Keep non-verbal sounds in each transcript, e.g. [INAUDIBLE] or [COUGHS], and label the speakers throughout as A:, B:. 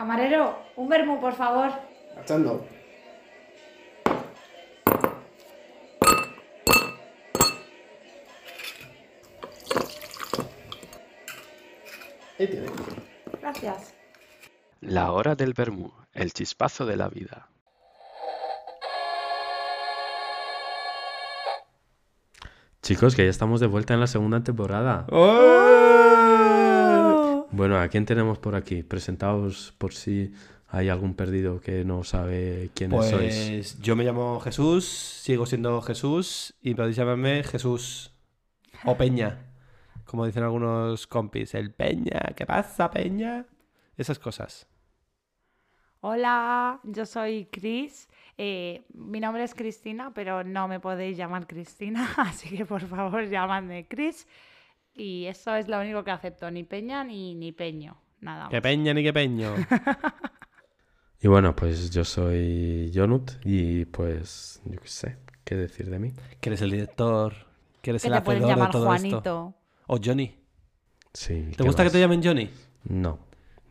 A: Camarero, un vermú, por favor.
B: Ahí tiene.
A: Gracias.
C: La hora del vermú, el chispazo de la vida. Chicos, que ya estamos de vuelta en la segunda temporada.
B: ¡Oh!
C: Bueno, ¿a quién tenemos por aquí? Presentaos por si hay algún perdido que no sabe quiénes sois.
B: Pues yo me llamo Jesús, sigo siendo Jesús y podéis llamarme Jesús o Peña, como dicen algunos compis. El Peña, ¿qué pasa, Peña? Esas cosas.
A: Hola, yo soy Cris. Eh, mi nombre es Cristina, pero no me podéis llamar Cristina, [LAUGHS] así que por favor llamadme Cris. Y eso es lo único que acepto, ni Peña ni, ni Peño, nada más.
B: ¡Qué Peña ni qué Peño! [LAUGHS]
C: Y bueno, pues yo soy Jonut y pues yo qué sé, ¿qué decir de mí?
B: que eres el director, que eres
A: Que
B: el
A: te pueden
B: hacedor de
A: llamar
B: todo
A: Juanito.
B: esto. O Johnny.
C: Sí,
B: ¿Te
C: ¿qué
B: gusta que te llamen Johnny?
C: No,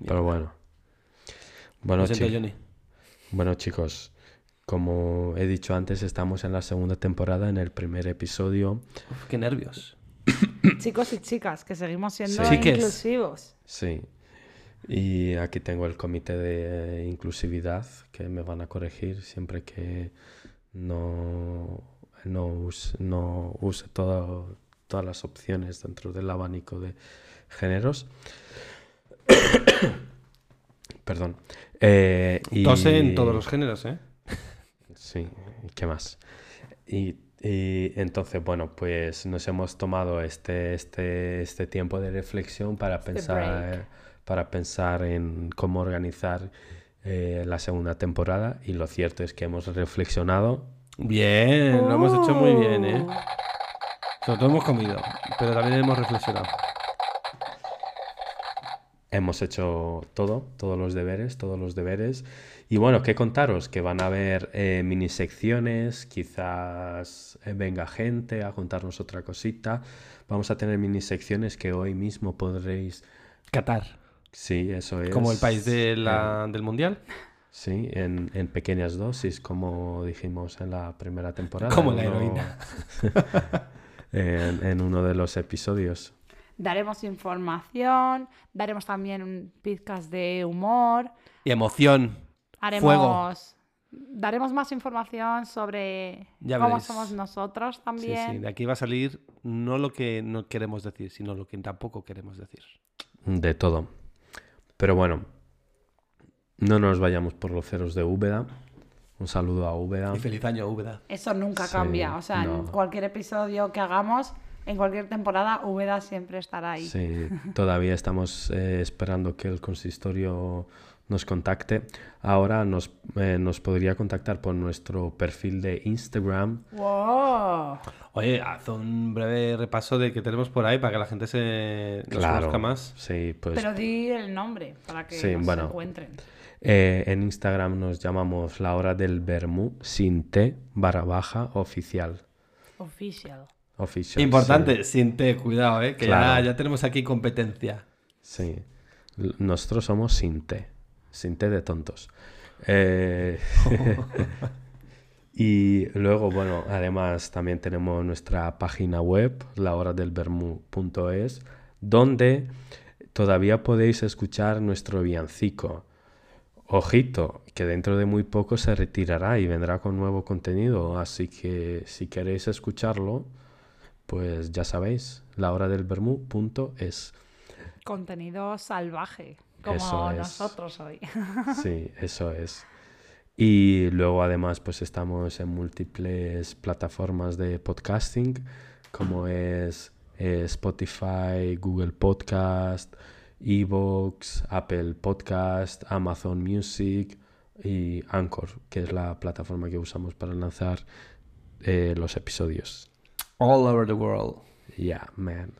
C: pero bueno. Bueno,
B: siento,
C: chi-
B: Johnny.
C: bueno, chicos, como he dicho antes, estamos en la segunda temporada, en el primer episodio.
B: Uf, qué nervios. [COUGHS]
A: Chicos y chicas, que seguimos siendo
C: Sí.
A: Inclusivos.
C: Sí. Y aquí tengo el comité de inclusividad que me van a corregir siempre que no, no use, no use todo- todas las opciones dentro del abanico de géneros. [COUGHS] Perdón. Eh, y-
B: Tose en todos los géneros, ¿eh? [LAUGHS]
C: Sí, ¿qué más? Y, y entonces, bueno, pues nos hemos tomado este, este, este tiempo de reflexión para
A: Este
C: pensar,
A: break.
C: para pensar en cómo organizar eh, la segunda temporada. Y lo cierto es que hemos reflexionado.
B: Bien, lo hemos hecho muy bien, ¿eh? Sobre todo hemos comido, pero también hemos reflexionado.
C: Hemos hecho todo, todos los deberes, todos los deberes. Y bueno, ¿qué contaros? Que van a haber eh, mini secciones, quizás eh, venga gente a contarnos otra cosita. Vamos a tener mini secciones que hoy mismo podréis...
B: Qatar,
C: Sí, eso es.
B: como el país de la-
C: en-
B: del mundial.
C: sí, en, en pequeñas dosis, como dijimos en la primera temporada.
B: Como la
C: uno-
B: heroína. [LAUGHS]
C: en, en uno de los episodios.
A: Daremos información, daremos también un podcast de humor,
B: Y emoción.
A: Haremos... Daremos más información sobre
B: Ya
A: cómo
B: veréis.
A: somos nosotros
B: Sí,
A: también.
B: sí, de aquí va a salir no lo que no queremos decir, sino lo que tampoco queremos decir.
C: De todo. Pero bueno, no nos vayamos por los ceros de Úbeda. Un saludo a Úbeda.
B: Y feliz año, Úbeda.
A: Eso nunca
C: Sí,
A: cambia. O sea, en
C: no.
A: cualquier episodio que hagamos, en cualquier temporada, Úbeda siempre estará ahí.
C: Sí, todavía estamos eh, esperando que el consistorio nos contacte. Ahora nos, eh, nos podría contactar por nuestro perfil de Instagram.
A: ¡Wow!
B: Oye, haz un breve repaso de que tenemos por ahí para que la gente se nos
C: Claro.
B: conozca más.
C: Sí, pues
A: Pero di el nombre para que
C: Sí,
A: nos
C: bueno.
A: encuentren.
C: eh, en Instagram nos llamamos la hora del vermú sin T barra baja oficial.
A: Official.
C: Oficial,
B: Importante, sin té, cuidado, ¿eh? que ya,
C: Claro.
B: ya tenemos aquí competencia.
C: Sí. Nosotros somos sin T. Sin T de tontos. Eh, [LAUGHS] y luego, bueno, además también tenemos nuestra página web, lahoradelbermú.es, donde todavía podéis escuchar nuestro villancico. Ojito, que dentro de muy poco se retirará y vendrá con nuevo contenido, así que si queréis escucharlo, pues ya sabéis, lahoradelbermú.es.
A: Contenido salvaje, como
C: Eso es.
A: nosotros hoy. [LAUGHS]
C: Sí, eso es. Y luego además pues estamos en múltiples plataformas de podcasting como es eh, Spotify, Google Podcast, Evox, Apple Podcast, Amazon Music y Anchor, que es la plataforma que usamos para lanzar eh, los episodios.
B: All over the world.
C: Yeah, man.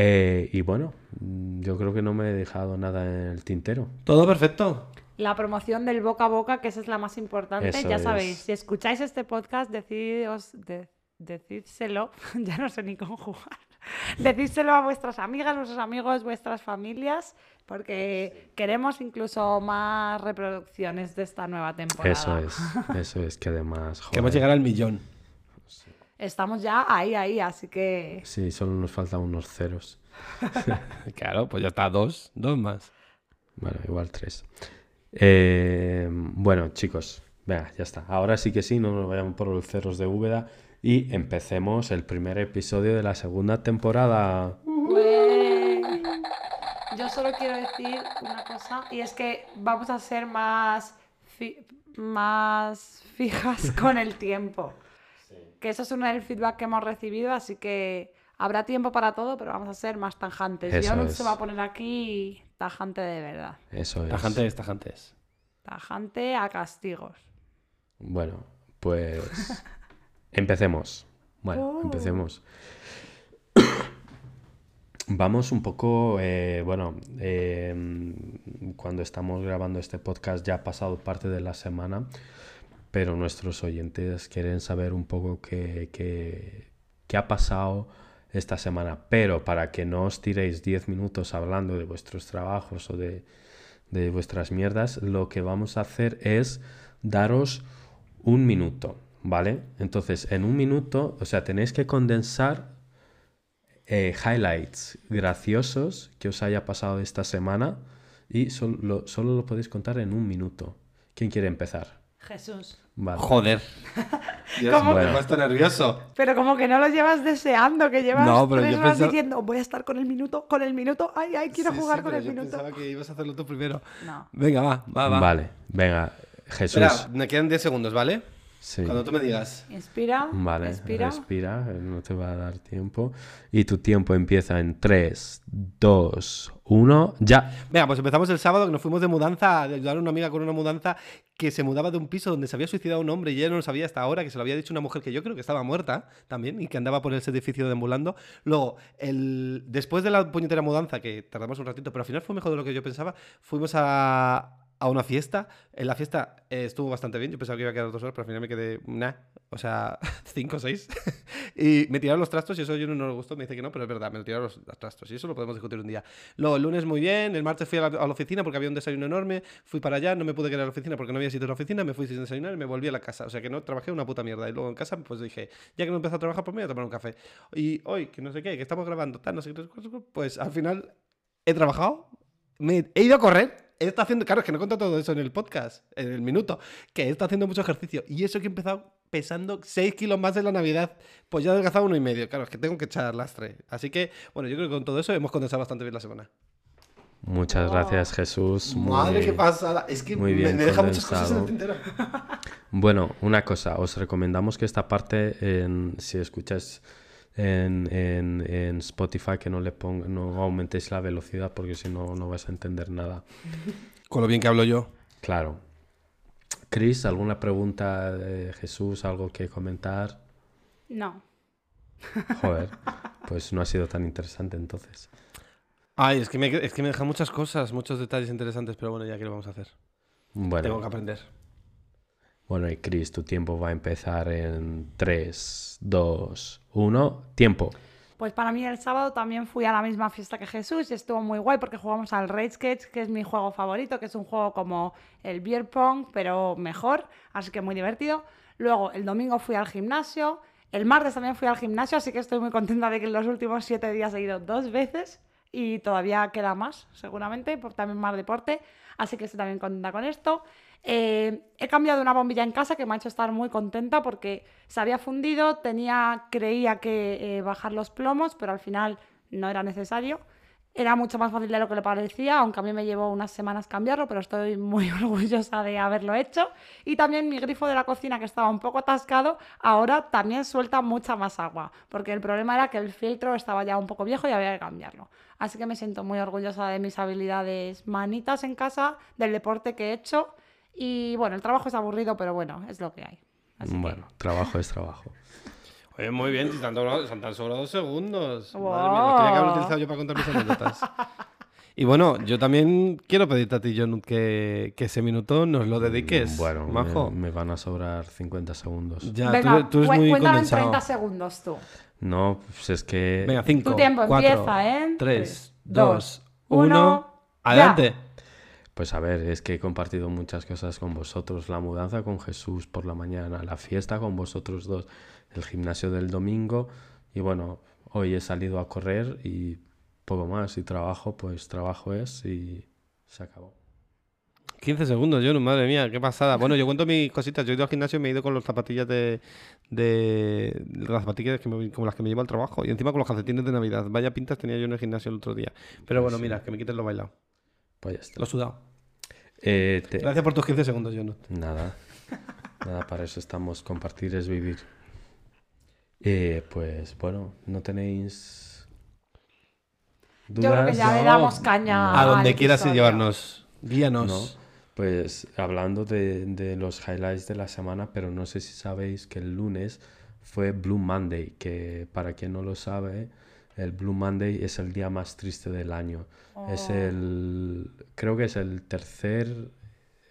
C: Eh, y bueno, yo creo que no me he dejado nada en el tintero.
B: Todo perfecto.
A: La promoción del boca a boca, que esa es la más importante.
C: Eso
A: ya
C: es.
A: sabéis, si escucháis este podcast, decidos, de, decídselo. [LAUGHS] ya no sé ni cómo jugar. Decídselo a vuestras amigas, vuestros amigos, vuestras familias, porque queremos incluso más reproducciones de esta nueva temporada.
C: Eso es, eso es que además... [LAUGHS]
B: Queremos
C: joder,
B: llegar al millón.
A: Estamos ya ahí, ahí, así que
C: Sí, solo nos faltan unos ceros. [LAUGHS]
B: Claro, pues ya está, dos, dos más.
C: Bueno, igual tres. Eh, bueno, chicos, venga, ya está. Ahora sí que sí, no nos vayamos por los cerros de Úbeda y empecemos el primer episodio de la segunda temporada.
A: Ué. Yo solo quiero decir una cosa, y es que vamos a ser más, fi- más fijas [LAUGHS] con el tiempo. Que eso es uno del feedback que hemos recibido, así que habrá tiempo para todo, pero vamos a ser más tajantes.
C: Eso
A: Yo no
C: es.
A: se va a poner aquí tajante de verdad.
C: Eso es.
B: Tajantes, tajantes.
A: Tajante a castigos.
C: Bueno, pues [LAUGHS] empecemos. Bueno,
A: Oh.
C: empecemos. Vamos un poco, eh, bueno, eh, cuando estamos grabando este podcast ya ha pasado parte de la semana, pero nuestros oyentes quieren saber un poco qué, qué- ha pasado esta semana. Pero para que no os tiréis 10 minutos hablando de vuestros trabajos o de, de vuestras mierdas, lo que vamos a hacer es daros un minuto, ¿vale? Entonces, en un minuto, o sea, tenéis que condensar eh, highlights graciosos que os haya pasado esta semana y solo, solo lo podéis contar en un minuto. ¿Quién quiere empezar?
A: Jesús.
C: Vale.
B: Joder. [LAUGHS] Dios,
A: ¿Cómo
B: me
C: que-
B: he puesto nervioso.
A: Pero como que no lo llevas deseando, que llevas
B: No, pero
A: tres
B: yo
A: horas
B: pensaba-
A: diciendo, voy a estar con el minuto, con el minuto, ay, ay, quiero
B: Sí,
A: jugar
B: sí,
A: con
B: pero
A: el
B: yo
A: minuto.
B: pensaba que ibas a hacerlo tú primero.
A: No.
B: Venga, va, va, va.
C: Vale, venga, Jesús.
B: Espera, me quedan 10 segundos, ¿vale?
C: Sí.
B: Cuando tú me digas.
A: Inspira,
C: Vale,
A: respira.
C: respira, eh, no te va a dar tiempo. Y tu tiempo empieza en 3, 2, 1, ya.
B: Venga, pues empezamos el sábado que nos fuimos de mudanza, a ayudar a una amiga con una mudanza que se mudaba de un piso donde se había suicidado un hombre y ella no lo sabía hasta ahora, que se lo había dicho una mujer que yo creo que estaba muerta también y que andaba por ese edificio deambulando. Luego, el... después de la puñetera mudanza, que tardamos un ratito, pero al final fue mejor de lo que yo pensaba, fuimos a, a una fiesta. En la fiesta eh, estuvo bastante bien, yo pensaba que iba a quedar dos horas, pero al final me quedé, nah, o sea, [LAUGHS] cinco o seis. [LAUGHS] y me tiraron los trastos y eso yo no, no le gustó, me dice que no, pero es verdad, me tiraron los, trastos y eso lo podemos discutir un día. Luego, el lunes muy bien, el martes fui a la, oficina porque había un desayuno enorme, fui para allá, no me pude quedar a la oficina porque no había sitio en la oficina, me fui sin desayunar y me volví a la casa. O sea que no trabajé una puta mierda. Y luego en casa, pues dije, ya que no empezó a trabajar, pues me voy a tomar un café. Y hoy, que no sé qué, que estamos grabando, tal, no sé qué, pues al final he trabajado, me he ido a correr. He estado haciendo, claro, es que no he contado todo eso en el podcast, en el minuto, que he estado haciendo mucho ejercicio. Y eso que he empezado pesando 6 kilos más en la Navidad, pues ya he adelgazado uno y medio. Claro, es que tengo que echar lastre. Así que, bueno, yo creo que con todo eso hemos condensado bastante bien la semana.
C: Muchas
A: Oh.
C: gracias, Jesús. Muy-
B: Madre, qué pasada. Es que
C: muy
B: me,
C: bien
B: me deja muchas cosas en el tintero.
C: Bueno, una cosa, os recomendamos que esta parte, en- si escuchas en, en- en Spotify, que no le ponga, no aumentéis la velocidad porque si no, no vais a entender nada. [LAUGHS]
B: Con lo bien que hablo yo.
C: Claro. Chris, ¿alguna pregunta de Jesús? ¿Algo que comentar?
A: No. [LAUGHS]
C: Joder, pues no ha sido tan interesante entonces.
B: Ay, es que, me, es que me dejan muchas cosas, muchos detalles interesantes, pero bueno, ya que lo vamos a hacer. Tengo que
C: Bueno,
B: aprender.
C: Bueno, y Chris, tu tiempo va a empezar en 3, 2, 1, tiempo.
A: Pues para mí el sábado también fui a la misma fiesta que Jesús y estuvo muy guay porque jugamos al Rage Sketch, que es mi juego favorito, que es un juego como el beer pong, pero mejor, así que muy divertido. Luego el domingo fui al gimnasio, el martes también fui al gimnasio, así que estoy muy contenta de que en los últimos siete días he ido dos veces y todavía queda más, seguramente, por también más deporte, así que estoy también contenta con esto. Eh, he cambiado una bombilla en casa que me ha hecho estar muy contenta porque se había fundido, tenía, creía que eh, bajar los plomos, pero al final no era necesario. Era mucho más fácil de lo que le parecía, aunque a mí me llevó unas semanas cambiarlo, pero estoy muy [LAUGHS] orgullosa de haberlo hecho. Y también mi grifo de la cocina, que estaba un poco atascado, ahora también suelta mucha más agua, porque el problema era que el filtro estaba ya un poco viejo y había que cambiarlo. Así que me siento muy orgullosa de mis habilidades manitas en casa, del deporte que he hecho. Y bueno, el trabajo es aburrido, pero bueno, es lo que hay. Así que-
C: Bueno, trabajo es trabajo.
B: Oye, muy bien, si te han sobrado, se han sobrado dos segundos.
A: Wow.
B: Madre mía, los tenía que haber utilizado yo para contar mis anécdotas. Y bueno, yo también quiero pedirte a ti, John, que, que ese minuto nos lo dediques.
C: Bueno,
B: majo.
C: Me, me van a sobrar 50 segundos.
B: Ya,
A: Venga,
B: tú, tú eres muy
A: cuéntalo en
B: condensado.
A: 30 segundos tú.
C: No, pues es que...
B: Venga, 5,
A: Tu tiempo
B: 4,
A: empieza en
B: 3,
A: tres,
B: 2,
A: dos,
B: 1.
A: uno,
B: Adelante.
C: Pues a ver, es que he compartido muchas cosas con vosotros. La mudanza con Jesús por la mañana, la fiesta con vosotros dos, el gimnasio del domingo y bueno, hoy he salido a correr y poco más. Y trabajo, pues trabajo es y se acabó.
B: 15 segundos, yo, madre mía, qué pasada. Bueno, yo cuento mis cositas. Yo he ido al gimnasio y me he ido con las zapatillas de. de las zapatillas que me- como las que me llevo al trabajo. Y encima con los calcetines de Navidad. Vaya pintas tenía yo en el gimnasio el otro día. Pero bueno, mira, que me quites lo bailado.
C: Pues ya está.
B: Lo he sudado.
C: Eh, te-
B: Gracias por tus 15 segundos, Jonut.
C: Nada, nada, para eso estamos. Compartir es vivir. Eh, pues bueno, ¿no tenéis
A: Yo creo que
C: dudas?
A: ya le damos caña
B: A donde quieras
A: episodio.
B: llevarnos. Guíanos.
C: No, pues hablando de, de los highlights de la semana, pero no sé si sabéis que el lunes fue Blue Monday, que para quien no lo sabe, el Blue Monday es el día más triste del año. Es
A: Oh.
C: el, creo que es el tercer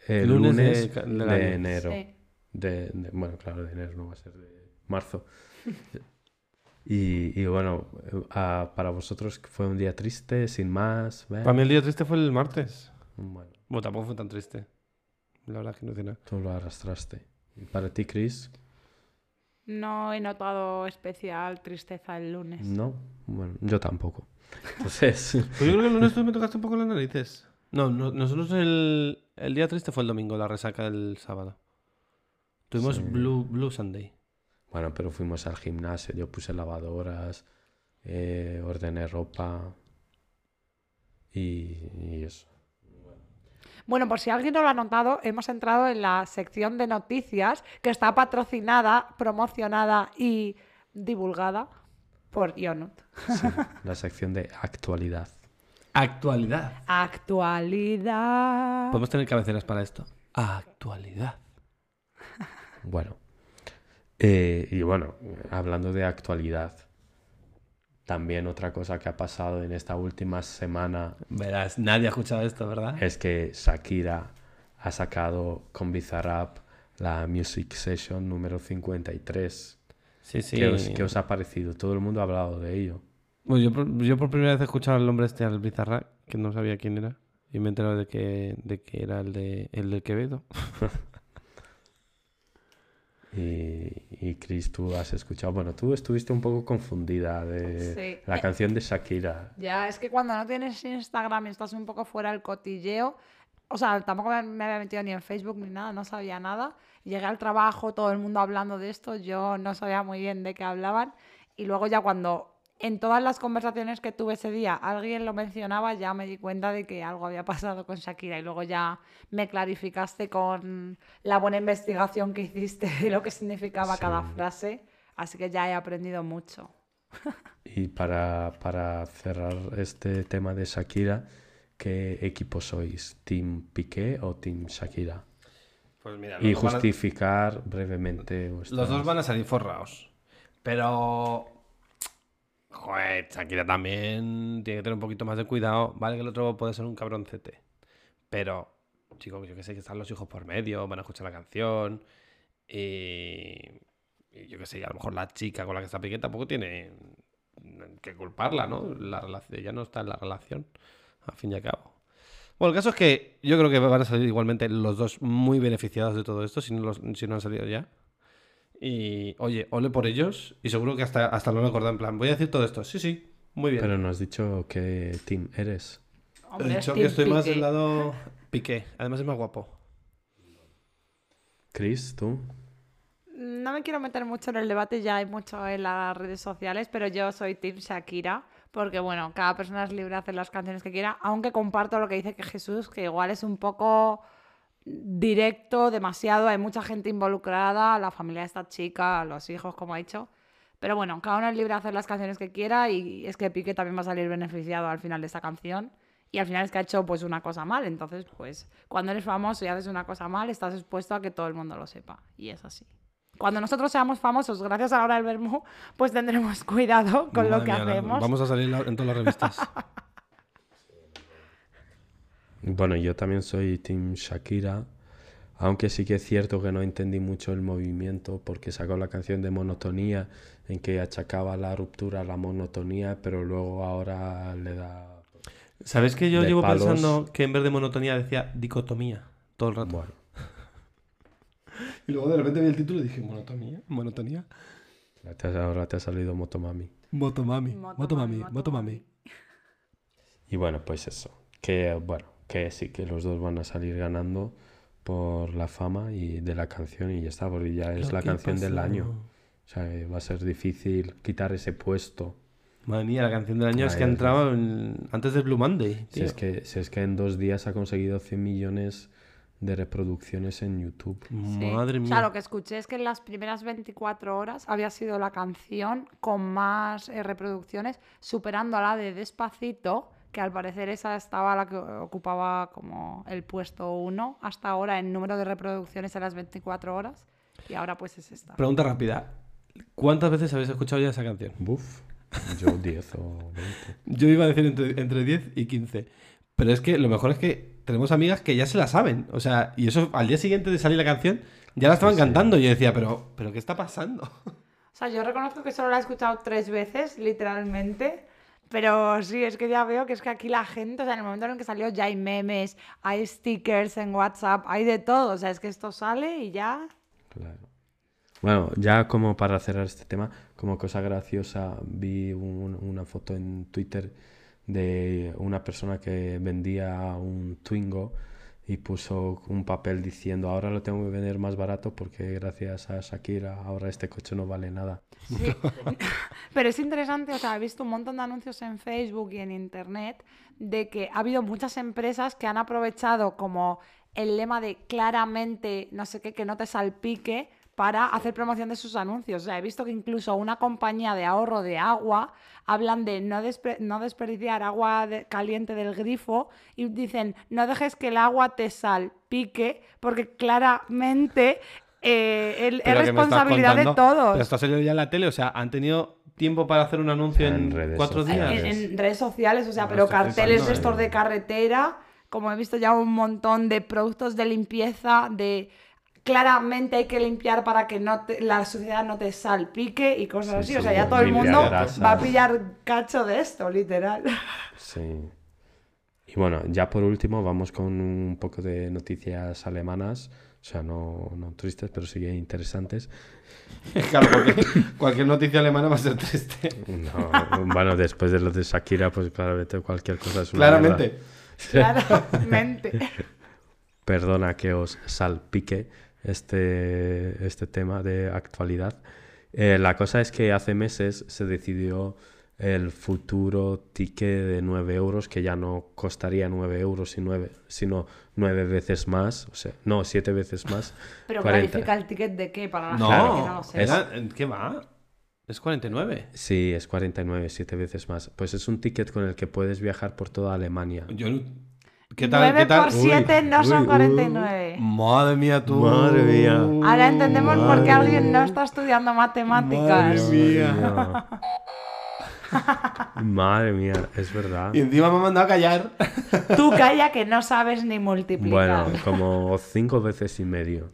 B: Lunes
C: lunes,
B: de
C: enero.
A: Sí.
C: De, de- bueno, claro, de enero no va a ser de marzo. [LAUGHS] Y, y bueno, para vosotros fue un día triste, sin más.
B: Para mí el día triste fue el martes.
C: Bueno,
B: Bueno, tampoco fue tan triste. La verdad es que no tiene nada.
C: tú lo arrastraste. ¿Y para ti, Chris?
A: No he notado especial tristeza el lunes.
C: No, bueno, yo tampoco. Entonces, [LAUGHS]
B: Pues yo creo que el lunes tú me tocaste un poco las narices. No, no- nosotros el, el día triste fue el domingo, la resaca del sábado. Tuvimos
C: Sí.
B: Blue, Blue Sunday.
C: bueno, pero fuimos al gimnasio, yo puse lavadoras, eh, ordené ropa y, y eso.
A: Bueno, por si alguien no lo ha notado, hemos entrado en la sección de noticias que está patrocinada, promocionada y divulgada por Ionut.
C: Sí, [LAUGHS] la sección de actualidad.
B: Actualidad.
A: Actualidad.
B: Podemos tener cabeceras para esto. Actualidad.
C: Bueno, eh, y bueno, hablando de actualidad, también otra cosa que ha pasado en esta última semana
B: Verás, nadie ha escuchado esto, ¿verdad?
C: es que Shakira ha sacado con Bizarrap la Music Session número 53.
B: Sí, sí.
C: ¿Qué, os, qué os ha parecido? Todo el mundo ha hablado de ello.
B: Bueno, yo, por, yo por primera vez he escuchado al nombre este, al Bizarra, que no sabía quién era. Y me he enterado de que, de que era el de el del Quevedo. [LAUGHS]
C: Y, y Chris, tú has escuchado, bueno, tú estuviste un poco confundida de
A: Sí.
C: la
A: Eh,
C: canción de Shakira.
A: Ya, es que cuando no tienes Instagram y estás un poco fuera del cotilleo, o sea, tampoco me me había metido ni en Facebook ni nada, no sabía nada. Llegué al trabajo, todo el mundo hablando de esto, yo no sabía muy bien de qué hablaban. Y luego ya cuando en todas las conversaciones que tuve ese día alguien lo mencionaba, ya me di cuenta de que algo había pasado con Shakira. Y luego ya me clarificaste con la buena investigación que hiciste de lo que significaba cada frase. Así que ya he aprendido mucho. [LAUGHS]
C: Y para, para cerrar este tema de Shakira, ¿qué equipo sois? ¿Team Piqué o Team Shakira?
B: Pues mira,
C: Y justificar brevemente vuestras...
B: Los dos van a salir forrados. Pero. Joder, Shakira también tiene que tener un poquito más de cuidado. Vale que el otro puede ser un cabroncete. Pero, chicos, yo que sé que están los hijos por medio, van a escuchar la canción. Y. yo que sé, a lo mejor la chica con la que está Piqué tampoco tiene que culparla, ¿no? La relación, ella no está en la relación, al fin y al cabo. Bueno, el caso es que yo creo que van a salir igualmente los dos muy beneficiados de todo esto, si no han salido ya. Y, oye, ole por ellos. Y seguro que hasta, hasta lo han acordado en plan. Voy a decir todo esto. Sí, sí, muy bien.
C: Pero no has dicho qué team eres.
B: He dicho que estoy más
A: Piqué.
B: del lado Piqué. Además es más guapo.
C: Chris, tú.
A: No me quiero meter mucho en el debate, ya hay mucho en las redes sociales, pero yo soy Team Shakira, porque bueno, cada persona es libre de hacer las canciones que quiera, aunque comparto lo que dice que Jesús, que igual es un poco directo, demasiado, hay mucha gente involucrada, la familia de esta chica, los hijos, como ha dicho. Pero bueno, cada uno es libre de hacer las canciones que quiera y es que Piqué también va a salir beneficiado al final de esta canción. Y al final es que ha hecho pues una cosa mal. Entonces, pues cuando eres famoso y haces una cosa mal, estás expuesto a que todo el mundo lo sepa. Y es así. Cuando nosotros seamos famosos, gracias a la hora del vermú, pues tendremos [LAUGHS] cuidado con lo que
B: mía, la-
A: hacemos.
B: Vamos a salir en todas las revistas. [LAUGHS]
C: Bueno, yo también soy Team Shakira, aunque sí que es cierto que no entendí mucho el movimiento porque sacó la canción de monotonía en que achacaba la ruptura a la monotonía, pero luego ahora le da...
B: ¿Sabes que yo llevo
C: palos.
B: pensando que en vez de monotonía decía dicotomía todo el rato?
C: Bueno, [LAUGHS]
B: Y luego de repente vi el título y dije, monotonía, monotonía.
C: ahora te ha salido Motomami.
B: Motomami, motomami,
A: Motomami,
B: motomami.
C: Y bueno, pues eso. Que bueno, que sí, que los dos van a salir ganando por la fama y de la canción y ya está, porque ya es la canción del año. O sea, que va a ser difícil quitar ese puesto.
B: Madre mía, la canción del año es que
C: Vaya,
B: entraba en- antes del Blue Monday.
C: Si es, que, si es que en dos días ha conseguido 100 millones de reproducciones en YouTube.
A: Sí.
B: Madre
A: O
B: mía.
A: sea, lo que escuché es que en las primeras 24 horas había sido la canción con más eh, reproducciones, superando a la de Despacito, que al parecer esa estaba la que ocupaba como el puesto 1 hasta ahora en número de reproducciones en las 24 horas. Y ahora pues es esta.
B: Pregunta rápida. ¿Cuántas veces habéis escuchado ya esa canción?
C: Buf, yo [LAUGHS] 10 o 20.
B: Yo iba a decir entre, entre 10 y 15. Pero es que lo mejor es que tenemos amigas que ya se la saben. O sea, y eso al día siguiente de salir la canción ya la estaban
C: Sí, sí.
B: cantando. Y yo decía, pero, pero ¿qué está pasando?
A: O sea, yo reconozco que solo la he escuchado tres veces, literalmente. Pero sí, es que ya veo que es que aquí la gente, o sea, en el momento en el que salió ya hay memes, hay stickers en WhatsApp, hay de todo. O sea, es que esto sale y ya.
C: Claro. Bueno, ya como para cerrar este tema, como cosa graciosa, vi un- una foto en Twitter de una persona que vendía un Twingo y puso un papel diciendo ahora lo tengo que vender más barato porque gracias a Shakira ahora este coche no vale nada.
A: Sí. [LAUGHS] Pero es interesante, o sea, he visto un montón de anuncios en Facebook y en Internet de que ha habido muchas empresas que han aprovechado como el lema de claramente, no sé qué, que no te salpique para hacer promoción de sus anuncios. O sea, he visto que incluso una compañía de ahorro de agua hablan de no, despe- no desperdiciar agua de- caliente del grifo y dicen no dejes que el agua te salpique porque claramente eh, el- es responsabilidad de todos.
B: Pero esto ha salido ya en la tele. O sea, han tenido tiempo para hacer un anuncio
C: En
B: en,
C: redes
B: cuatro
C: sociales.
B: días.
A: En, en redes sociales, o sea,
B: No,
A: pero carteles de estos de carretera, como he visto ya un montón de productos de limpieza, de claramente hay que limpiar para que no te- la suciedad no te salpique y cosas
C: Sí,
A: así. o sea, ya todo el mundo
C: grasas.
A: va a pillar cacho de esto, literal.
C: Sí. Y bueno, ya por último vamos con un poco de noticias alemanas, o sea, no, no tristes, pero sí interesantes. [LAUGHS]
B: claro, porque cualquier noticia alemana va a ser triste.
C: No, bueno, después de lo de Shakira, pues claramente cualquier cosa es una
B: Claramente. [LAUGHS]
A: Claramente.
C: Perdona que os salpique este, este tema de actualidad. Eh, la cosa es que hace meses se decidió el futuro ticket de 9 euros, que ya no costaría 9 euros, y nueve- sino 9 veces más, o sea, no, 7 veces más. [LAUGHS]
A: Pero
C: 40.
A: clarifica el ticket de qué para la
B: No,
A: gente que no lo sepa.
B: era- ¿qué va? Es 49.
C: Sí, es 49, 7 veces más. Pues es un ticket con el que puedes viajar por toda Alemania.
B: Yo no- ¿Qué tal?
A: 9
B: ¿Qué tal?
A: por 7 no son
C: uy, uy.
A: 49.
B: Madre mía, tú.
C: Madre mía.
A: Ahora entendemos por qué alguien no está estudiando matemáticas.
B: Madre mía. [LAUGHS]
C: Madre mía, es verdad.
B: Y encima me ha mandado a callar.
A: Tú calla que no sabes ni multiplicar.
C: Bueno, como cinco veces y medio.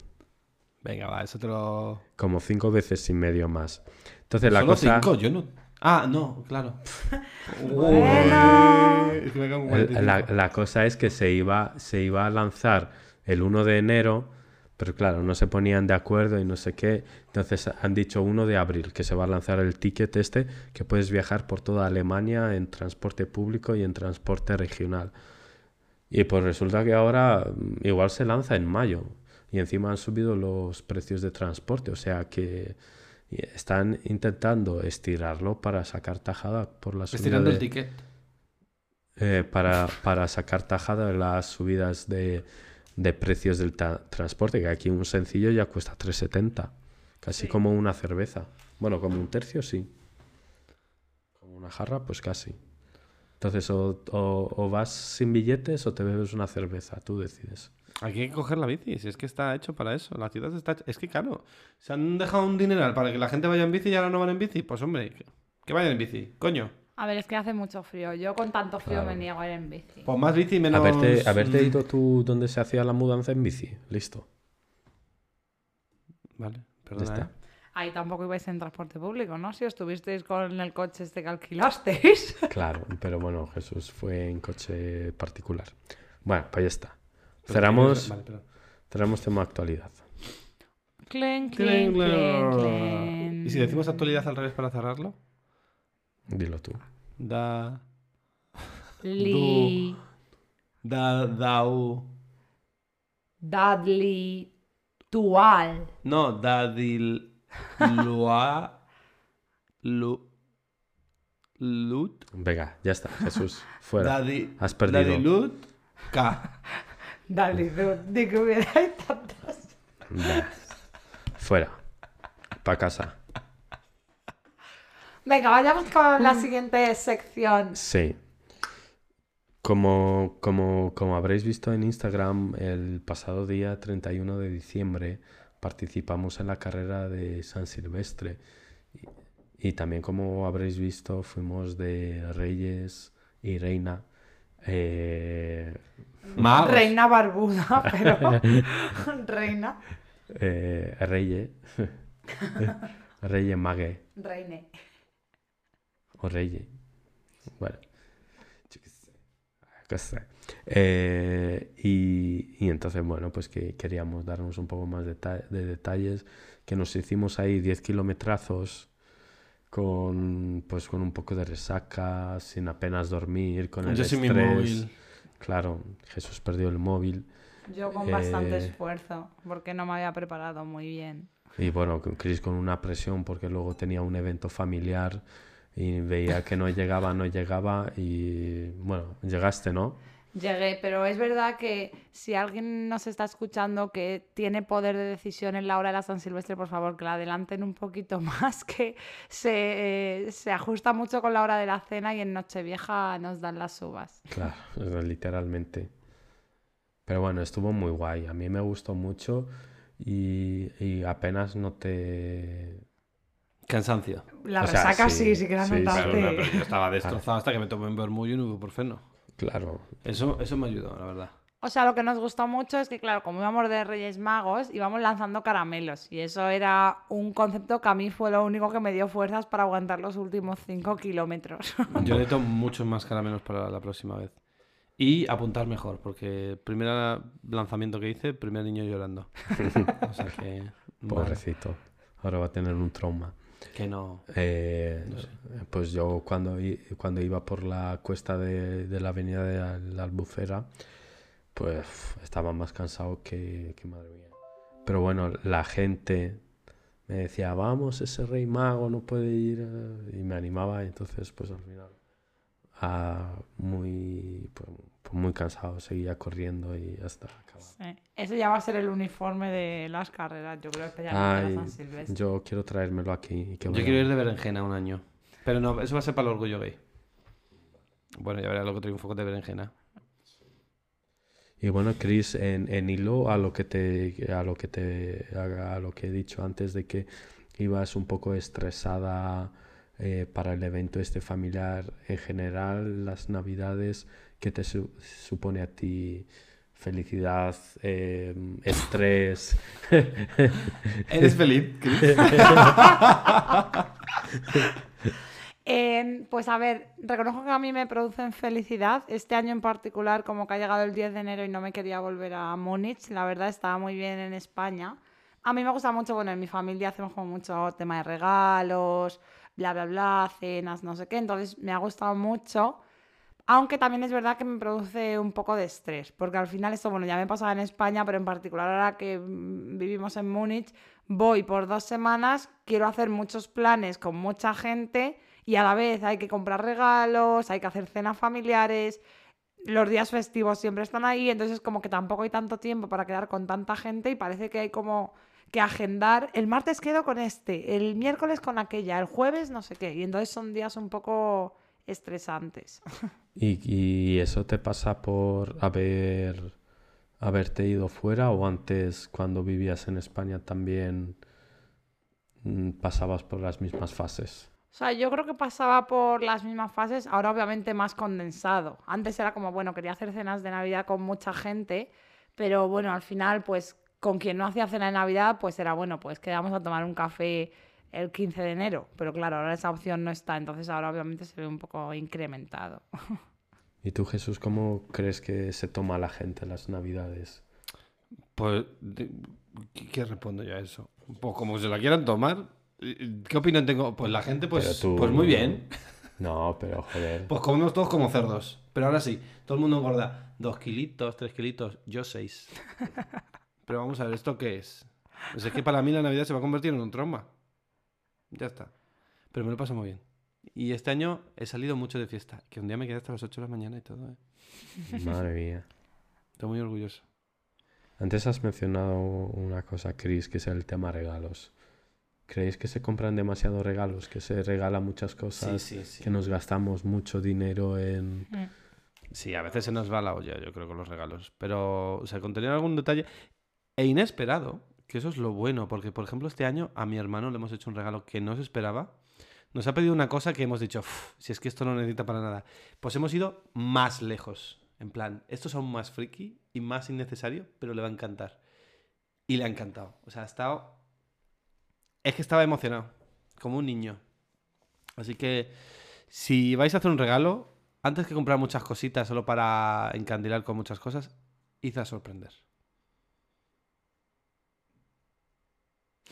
B: Venga, va, eso te lo.
C: Como cinco veces y medio más. Entonces la
B: Solo
C: cosa...
B: cinco, yo no. Ah, no, claro. [LAUGHS]
A: Bueno.
B: Uy, es que me cago en
C: el-
B: 45.
C: La, la cosa es que se iba, se iba a lanzar el 1 de enero, pero claro, no se ponían de acuerdo y no sé qué. Entonces han dicho 1 de abril, que se va a lanzar el ticket este, que puedes viajar por toda Alemania en transporte público y en transporte regional. Y pues resulta que ahora mm, igual se lanza en mayo. Y encima han subido los precios de transporte. O sea que están intentando estirarlo para sacar tajada por la subida
B: Estirando
C: de-
B: el ticket.
C: eh, para, para sacar tajada de las subidas de, de precios del transporte, que aquí un sencillo ya cuesta 3,70, casi como una cerveza. Bueno, como un tercio sí. Como una jarra, pues casi. Entonces, o, o- o vas sin billetes o te bebes una cerveza, tú decides.
B: Aquí hay que coger la bici, si es que está hecho para eso. La ciudad está hecha... Es que claro, se han dejado un dineral para que la gente vaya en bici y ahora no van en bici. Pues hombre, que, que vayan en bici, coño.
A: A ver, es que hace mucho frío. Yo con tanto frío
C: Claro.
A: me niego a ir en bici.
B: Pues más bici y menos.
C: Haberte, haberte
B: mm,
C: ido tú donde se hacía la mudanza en bici, listo.
B: Vale, perdona. ¿eh?
A: Ahí tampoco ibais en transporte público, ¿no? Si estuvisteis con el coche este que alquilasteis.
C: Claro, pero bueno, Jesús fue en coche particular. Bueno, pues ya está. Cerramos,
B: Vale, perdón.
C: cerramos tema actualidad.
A: Clen, clen, clen, clen.
B: ¿Y si decimos actualidad al revés para cerrarlo?
C: Dilo tú.
B: Da.
A: Li,
B: Da. Dau.
A: Dudley, Tual.
B: No, Dadil. Lua. Lu. Lut.
C: Venga, ya está, Jesús, fuera.
B: Daddy.
C: Has perdido.
B: Dadilut. K.
A: Dudley, de que hubierais tantas.
C: Bah. Fuera. Pa' casa.
A: Venga, vayamos con la siguiente sección.
C: Sí. Como, como, como habréis visto en Instagram, el pasado día 31 de diciembre participamos en la carrera de San Silvestre. Y, y también como habréis visto, fuimos de Reyes y Reina. Eh,
B: Magos.
A: Reina barbuda, [LAUGHS] pero. [LAUGHS] Reina.
C: eh, Reye. [LAUGHS] Reye Mague.
A: Reine.
C: O Reye. Bueno. Yo qué sé. qué sé. Eh, y, y entonces, bueno, pues que queríamos darnos un poco más de detalles. Que nos hicimos ahí 10 kilometrazos con, pues, con un poco de resaca, sin apenas dormir, con el
B: Yo sin mi
C: estrés.
B: móvil.
C: Claro, Jesús perdió el móvil.
A: Yo con bastante
C: Eh.
A: esfuerzo, porque no me había preparado muy bien.
C: Y bueno, Chris con una presión porque luego tenía un evento familiar y veía que no llegaba, no llegaba y bueno, llegaste, ¿no?
A: Llegué, pero es verdad que si alguien nos está escuchando que tiene poder de decisión en la hora de la San Silvestre, por favor, que la adelanten un poquito [LAUGHS] más, que se, eh, se ajusta mucho con la hora de la cena y en Nochevieja nos dan las uvas.
C: Claro, literalmente. Pero bueno, estuvo muy guay. A mí me gustó mucho y, y apenas noté...
B: Cansancio.
A: La
C: O sea,
A: resaca
C: sí,
A: sí, sí que la
C: sí, sí.
A: notaste.
B: Claro, no, pero yo estaba destrozado hasta que me tomé un vermullo y un ibuprofeno.
C: Claro,
B: Eso, eso me ayudó, la verdad.
A: O sea, lo que nos gustó mucho es que, claro, como íbamos de Reyes Magos, íbamos lanzando caramelos. Y eso era un concepto que a mí fue lo único que me dio fuerzas para aguantar los últimos 5 kilómetros. [LAUGHS]
B: Yo necesito muchos más caramelos para la próxima vez. Y apuntar mejor, porque el primer lanzamiento que hice, primer niño llorando. [LAUGHS] O sea que. vale,
C: pobrecito. Ahora va a tener un trauma.
B: Que no.
C: Eh, Pues yo cuando, cuando iba por la cuesta de, de la avenida de la Albufera, pues estaba más cansado que, que madre mía. Pero bueno, la gente me decía, vamos, ese rey mago no puede ir. eh", Y me animaba entonces pues al final, ah, muy, pues, pues, muy cansado, seguía corriendo y ya está. acabado.
A: Sí. Ese ya va a ser el uniforme de las carreras, yo creo, especialmente San Silvestre.
C: yo quiero traérmelo aquí. y que
B: Yo quiero ir de berenjena un año. Pero no, eso va a ser para el orgullo gay. Bueno, ya verás lo que triunfo de berenjena.
C: Y bueno, Chris, en, en hilo a lo que te a lo que te a, a lo que he dicho antes de que ibas un poco estresada eh, para el evento este familiar en general, las navidades, ¿qué te su- supone a ti? Felicidad, eh, estrés. [LAUGHS]
B: ¿Eres feliz, Chris? [LAUGHS]
A: Eh, pues a ver, reconozco que a mí me producen felicidad. Este año en particular, como que ha llegado el 10 de enero y no me quería volver a Múnich, la verdad estaba muy bien en España. A mí me gusta mucho, bueno, en mi familia hacemos como mucho tema de regalos, bla, bla, bla, cenas, no sé qué, entonces me ha gustado mucho. Aunque también es verdad que me produce un poco de estrés, porque al final esto, bueno, ya me pasaba en España, pero en particular ahora que mm, vivimos en Múnich, voy por dos semanas, quiero hacer muchos planes con mucha gente y a la vez hay que comprar regalos, hay que hacer cenas familiares, los días festivos siempre están ahí, entonces como que tampoco hay tanto tiempo para quedar con tanta gente y parece que hay como que agendar, el martes quedo con este, el miércoles con aquella, el jueves no sé qué, y entonces son días un poco estresantes. [LAUGHS]
C: ¿Y, y eso te pasa por haber haberte ido fuera o antes cuando vivías en España también mm, pasabas por las mismas fases?
A: O sea, yo creo que pasaba por las mismas fases, ahora obviamente más condensado. Antes era como, bueno, quería hacer cenas de Navidad con mucha gente, pero bueno, al final, pues con quien no hacía cena de Navidad, pues era bueno, pues quedamos a tomar un café el 15 de enero. Pero claro, ahora esa opción no está, entonces ahora obviamente se ve un poco incrementado. [LAUGHS]
C: ¿Y tú, Jesús, cómo crees que se toma la gente las Navidades?
B: Pues, ¿qué, qué respondo yo a eso? Pues como se la quieran tomar, ¿qué opinión tengo? Pues la gente, pues,
C: tú-
B: pues muy bien. [LAUGHS]
C: No, pero joder.
B: Pues comemos todos como cerdos. Pero ahora sí, todo el mundo engorda dos kilitos, tres kilitos, yo seis. [LAUGHS] Pero vamos a ver, ¿esto qué es? Pues es que para mí la Navidad se va a convertir en un trauma. Ya está. Pero me lo paso muy bien. Y este año he salido mucho de fiesta. Que un día me quedé hasta las 8 de la mañana y todo. ¿eh? [LAUGHS]
C: Madre mía.
B: Estoy muy orgulloso.
C: Antes has mencionado una cosa, Chris, que es el tema regalos. ¿Creéis que se compran demasiados regalos? ¿Que se regala muchas cosas?
B: sí, sí.
C: ¿Que nos gastamos mucho dinero en...?
B: Sí, a veces se nos va la olla, yo creo, con los regalos. Pero, o sea, contener algún detalle e inesperado, que eso es lo bueno, porque, por ejemplo, este año a mi hermano le hemos hecho un regalo que no se esperaba. Nos ha pedido una cosa que hemos dicho, "Uf, si es que esto no necesita para nada. Pues hemos ido más lejos. En plan, esto es aún más friki y más innecesario, pero le va a encantar. Y le ha encantado. O sea, ha estado... Es que estaba emocionado, como un niño. Así que, si vais a hacer un regalo, antes que comprar muchas cositas solo para encandilar con muchas cosas, id a sorprender.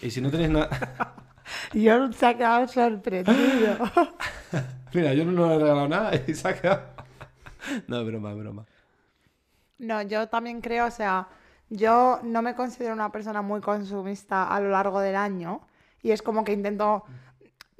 B: Y si no tenéis nada...
A: Yo se ha quedado sorprendido.
B: Mira, yo no le he regalado nada y se ha quedado... No, es broma, es broma.
A: No, yo también creo, o sea, yo no me considero una persona muy consumista a lo largo del año y es como que intento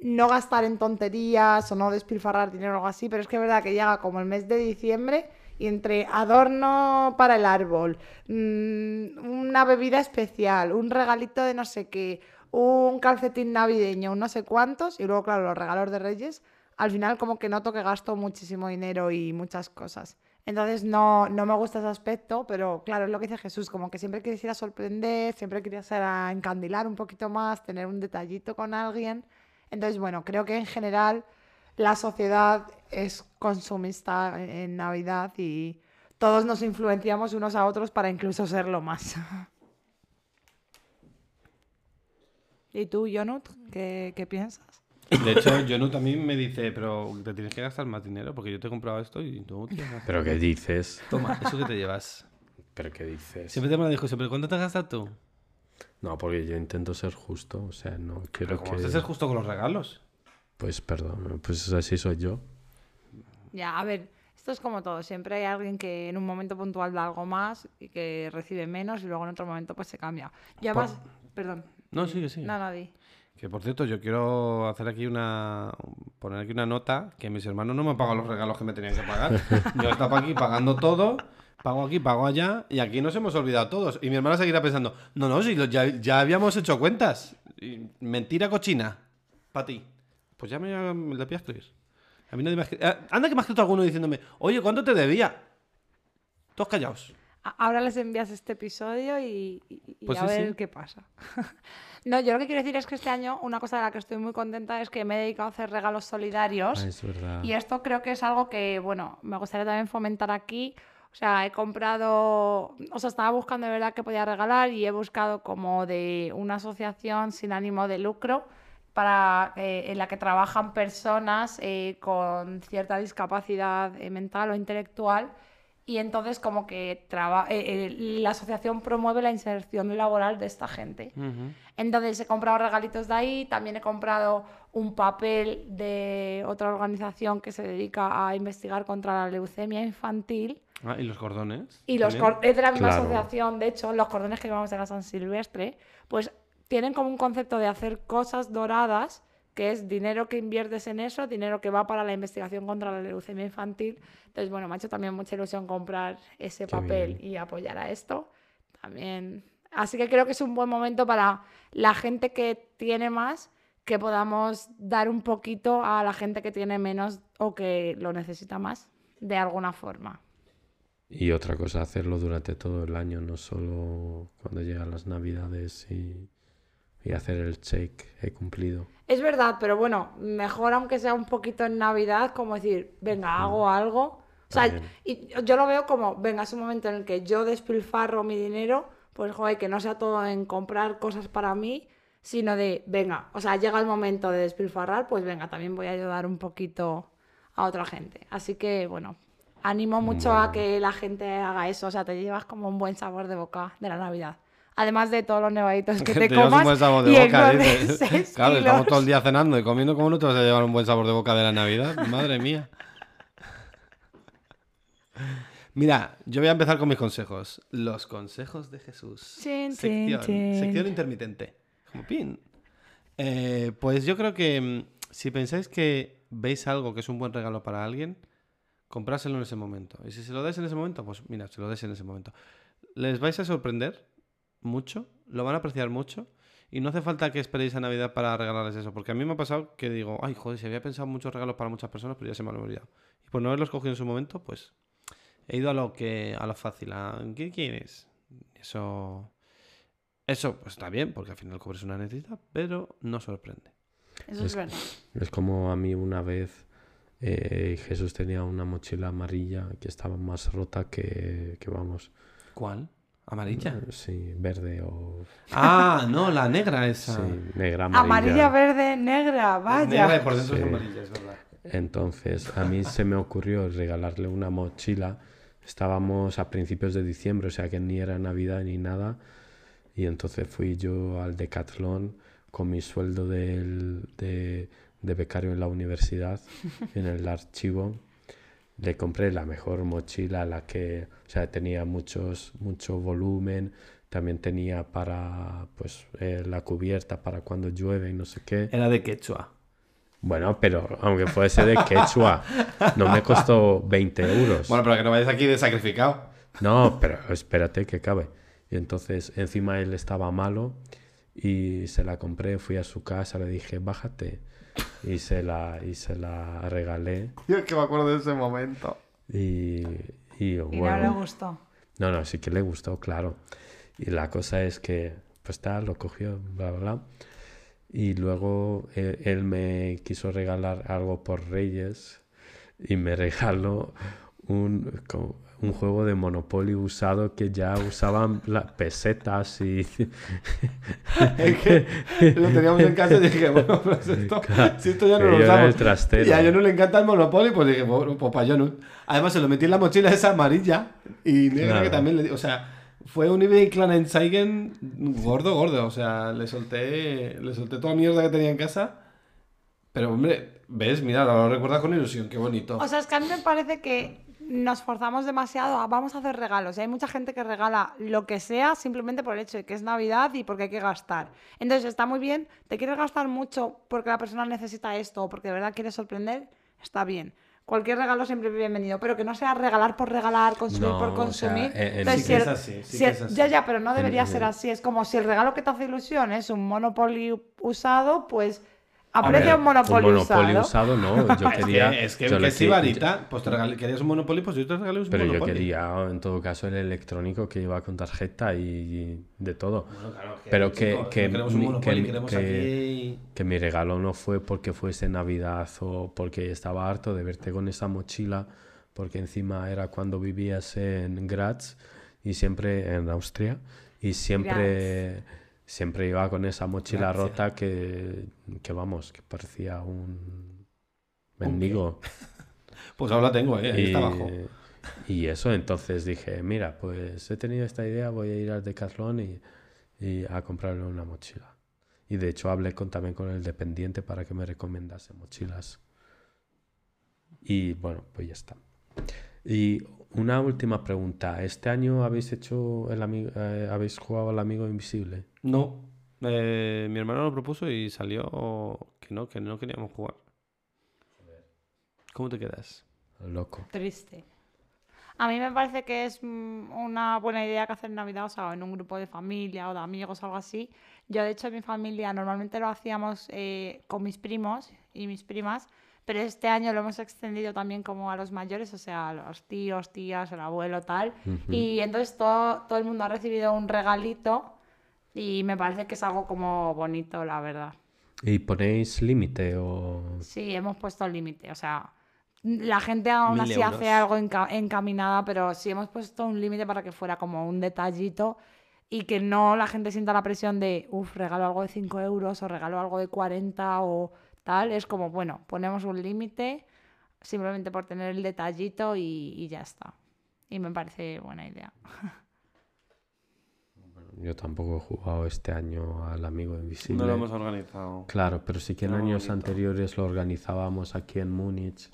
A: no gastar en tonterías o no despilfarrar dinero o algo así, pero es que es verdad que llega como el mes de diciembre y entre adorno para el árbol, mm, una bebida especial, un regalito de no sé qué, un calcetín navideño, un no sé cuántos y luego, claro, los regalos de Reyes, al final como que noto que gasto muchísimo dinero y muchas cosas. Entonces no, no me gusta ese aspecto, pero claro, es lo que dice Jesús, como que siempre quieres ir a sorprender, siempre quieres ir a encandilar un poquito más, tener un detallito con alguien. Entonces, bueno, creo que en general la sociedad es consumista en, Navidad y todos nos influenciamos unos a otros para incluso serlo más. [LAUGHS] ¿Y tú, Jonut, qué, qué piensas?
B: De hecho, Jonu también me dice, pero te tienes que gastar más dinero porque yo te he comprado esto y tú
C: ¿Pero qué dices?
B: Toma, eso que te llevas.
C: ¿Pero qué dices?
B: Siempre te me lo dijo, pero ¿cuánto te gastas tú?
C: No, porque yo intento ser justo, o sea, no quiero
B: Pero como
C: que...
B: ser justo con los regalos.
C: Pues perdón, pues así soy yo.
A: Ya, a ver, esto es como todo. Siempre hay alguien que en un momento puntual da algo más y que recibe menos y luego en otro momento pues se cambia. Y además, perdón.
B: No, sigue, sigue.
A: No, di.
B: Que por cierto, yo quiero hacer aquí una. poner aquí una nota que mis hermanos no me han pagado los regalos que me tenían que pagar. [LAUGHS] Yo estaba aquí pagando todo, pago aquí, pago allá, y aquí nos hemos olvidado todos. Y mi hermana seguirá pensando, no, no, si lo- ya, ya habíamos hecho cuentas. Y mentira cochina. Para ti. Pues ya me, me la voy a escribir. A mí nadie me ha escri- Ah, Anda que me ha escrito alguno diciéndome, oye, ¿cuánto te debía? Todos callados.
A: Ahora les envías este episodio y, y- y
B: Pues
A: a
B: sí,
A: ver
B: sí.
A: qué pasa. [LAUGHS] no, yo lo que quiero decir es que este año una cosa de la que estoy muy contenta es que me he dedicado a hacer regalos solidarios.
C: Ah, es verdad.
A: Y esto creo que es algo que, bueno, me gustaría también fomentar aquí. O sea, he comprado, o sea, estaba buscando de verdad que podía regalar y he buscado como de una asociación sin ánimo de lucro para, eh, en la que trabajan personas eh, con cierta discapacidad eh, mental o intelectual y entonces como que traba- eh, eh, la asociación promueve la inserción laboral de esta gente. Entonces he comprado regalitos de ahí, también he comprado un papel de otra organización que se dedica a investigar contra la leucemia infantil.
B: Ah, ¿y los cordones?
A: Y los cor- es de la misma
C: Claro.
A: asociación, de hecho, los cordones que llevamos de la San Silvestre, pues tienen como un concepto de hacer cosas doradas, que es dinero que inviertes en eso, dinero que va para la investigación contra la leucemia infantil. Entonces, bueno, me ha hecho también mucha ilusión comprar ese
C: Qué
A: papel
C: bien.
A: y apoyar a esto. También. Así que creo que es un buen momento para la gente que tiene más, que podamos dar un poquito a la gente que tiene menos o que lo necesita más, de alguna forma.
C: Y otra cosa, hacerlo durante todo el año, no solo cuando llegan las navidades y, y hacer el check, he cumplido.
A: Es verdad, pero bueno, mejor aunque sea un poquito en Navidad, como decir, venga, hago algo. O sea, y yo lo veo como, venga, es un momento en el que yo despilfarro mi dinero pues joder, que no sea todo en comprar cosas para mí, sino de, venga, o sea, llega el momento de despilfarrar, pues venga, también voy a ayudar un poquito a otra gente. Así que, bueno, animo mucho a que la gente haga eso, o sea, te llevas como un buen sabor de boca de la Navidad. Además de todos los nevaditos que [LAUGHS] te,
B: Te
A: comas.
B: un buen sabor de
A: y
B: boca, dices. [LAUGHS] Claro, estamos todo el día cenando y comiendo. ¿Cómo no te vas a llevar un buen sabor de boca de la Navidad? Madre mía. Mira, yo voy a empezar con mis consejos. Los consejos de Jesús. Sección, intermitente. Como pin. Eh, pues yo creo que mm, si pensáis que veis algo que es un buen regalo para alguien, compráselo en ese momento. Y si se lo dais en ese momento, pues mira, se lo dais en ese momento. Les vais a sorprender mucho, lo van a apreciar mucho. Y no hace falta que esperéis a Navidad para regalarles eso. Porque a mí me ha pasado que digo, ay, joder, si había pensado muchos regalos para muchas personas, pero ya se me han olvidado. Y por no haberlos cogido en su momento, pues he ido a lo que a lo fácil. A, ¿Qué quieres? Eso. Eso pues está bien, porque al final cubres una necesidad, pero no sorprende.
A: Eso es
C: Es-
A: verdad.
C: Es como a mí una vez eh, Jesús tenía una mochila amarilla que estaba más rota que, que vamos.
B: ¿Cuál? ¿Amarilla?
C: Sí, verde o
B: Ah, no, la negra esa.
C: sí, negra, amarilla.
A: Amarilla, verde, negra, vaya.
B: Negra y por dentro es amarilla, es verdad.
C: Entonces, a mí se me ocurrió regalarle una mochila. Estábamos a principios de diciembre, o sea que ni era Navidad ni nada. Y entonces fui yo al Decathlon con mi sueldo del- de, de becario en la universidad, en el archivo. Le compré la mejor mochila, la que, o sea, tenía muchos, mucho volumen. También tenía para, pues, eh, la cubierta para cuando llueve y no sé qué.
B: Era de quechua.
C: Bueno, pero aunque fuese de quechua, no me costó 20 euros.
B: Bueno, pero que no vayas aquí de sacrificado.
C: No, pero espérate que cabe. Y entonces encima él estaba malo y se la compré, fui a su casa, le dije, bájate. Y se la, y se la regalé.
B: Yo es que me acuerdo de ese momento.
C: Y, y
A: Y no le
C: bueno,
A: gustó.
C: no, no, sí que le gustó, claro. Y la cosa es que, pues tal, lo cogió, bla, bla, bla. Y luego eh, él me quiso regalar algo por Reyes y me [LAUGHS] regaló un, un juego de Monopoly usado que ya usaban las pesetas y... [LAUGHS]
B: Es que lo teníamos en casa y dije, bueno, pues esto, si esto ya no
C: que
B: lo
C: yo el
B: usamos.
C: trastero.
B: Y a Jonu le encanta el Monopoly, pues dije, bueno, pues para Jonu. Además, se lo metí en la mochila esa amarilla y negra
C: Claro.
B: que también le di. O sea, fue un eBay Kleinanzeigen gordo, gordo. O sea, le solté, le solté toda la mierda que tenía en casa. Pero, hombre, ves, mira, lo recuerdas con ilusión, qué bonito.
A: O sea, es que a mí me parece que nos forzamos demasiado a vamos a hacer regalos. Y hay mucha gente que regala lo que sea simplemente por el hecho de que es Navidad y porque hay que gastar. Entonces está muy bien, te quieres gastar mucho porque la persona necesita esto o porque de verdad quieres sorprender, está bien. Cualquier regalo siempre es bienvenido, pero que no sea regalar por regalar, consumir
C: No,
A: por
C: o sea,
A: consumir.
C: en- en-
A: Entonces,
B: Sí
A: si
B: que
A: el-
B: es así, sí
A: si
B: que
A: el-
B: es así.
A: Ya, ya, pero no debería ser así. Es como si el regalo que te hace ilusión es un Monopoly usado, pues aprecia
C: Hombre,
A: un Monopoly,
C: un Monopoly
A: usado.
C: no. [LAUGHS] Yo
B: Es que, es que,
C: yo
B: que
C: qui-
B: varita, pues te regalé, querías un Monopoly, pues yo te regalé un
C: Pero yo quería, en todo caso, el electrónico que iba con tarjeta y, y de todo.
B: Bueno, claro, que,
C: Pero que-
B: no
C: mi-
B: queremos
C: que-
B: aquí...
C: Que mi regalo no fue porque fuese Navidad o porque estaba harto de verte con esa mochila, porque encima era cuando vivías en Graz y siempre en Austria y siempre, siempre iba con esa mochila rota que, que vamos, que parecía un mendigo. [LAUGHS]
B: Pues ahora la tengo, eh, ahí
C: Y,
B: está abajo.
C: y eso, entonces dije, mira, pues he tenido esta idea, voy a ir al Decathlon y, y a comprarle una mochila. Y de hecho hablé con, también con el dependiente para que me recomendase mochilas. Y bueno, pues ya está. Y una última pregunta. ¿Este año habéis hecho el amigo, eh, habéis jugado al amigo invisible?
B: No, eh, mi hermano lo propuso y salió que no, que no queríamos jugar. ¿Cómo te quedas?
C: Loco.
A: Triste. A mí me parece que es mm, una buena idea que hacer en Navidad, o sea, en un grupo de familia o de amigos o algo así. Yo, de hecho, en mi familia normalmente lo hacíamos eh, con mis primos y mis primas, pero este año lo hemos extendido también como a los mayores, o sea, a los tíos, tías, el abuelo, tal.
C: Ujú.
A: Y entonces todo, todo el mundo ha recibido un regalito y me parece que es algo como bonito, la verdad.
C: ¿Y ponéis límite o...?
A: Sí, hemos puesto límite. O sea, la gente aún así
B: euros.
A: hace algo enca- encaminada, pero sí hemos puesto un límite para que fuera como un detallito y que no la gente sienta la presión de, uff, regalo algo de 5 euros o regalo algo de 40 o tal. Es como, bueno, ponemos un límite simplemente por tener el detallito y, y ya está. Y me parece buena idea.
C: Yo tampoco he jugado este año al Amigo Invisible.
B: No lo hemos organizado.
C: Claro, pero sí que en años
B: bonito.
C: anteriores lo organizábamos aquí en Múnich.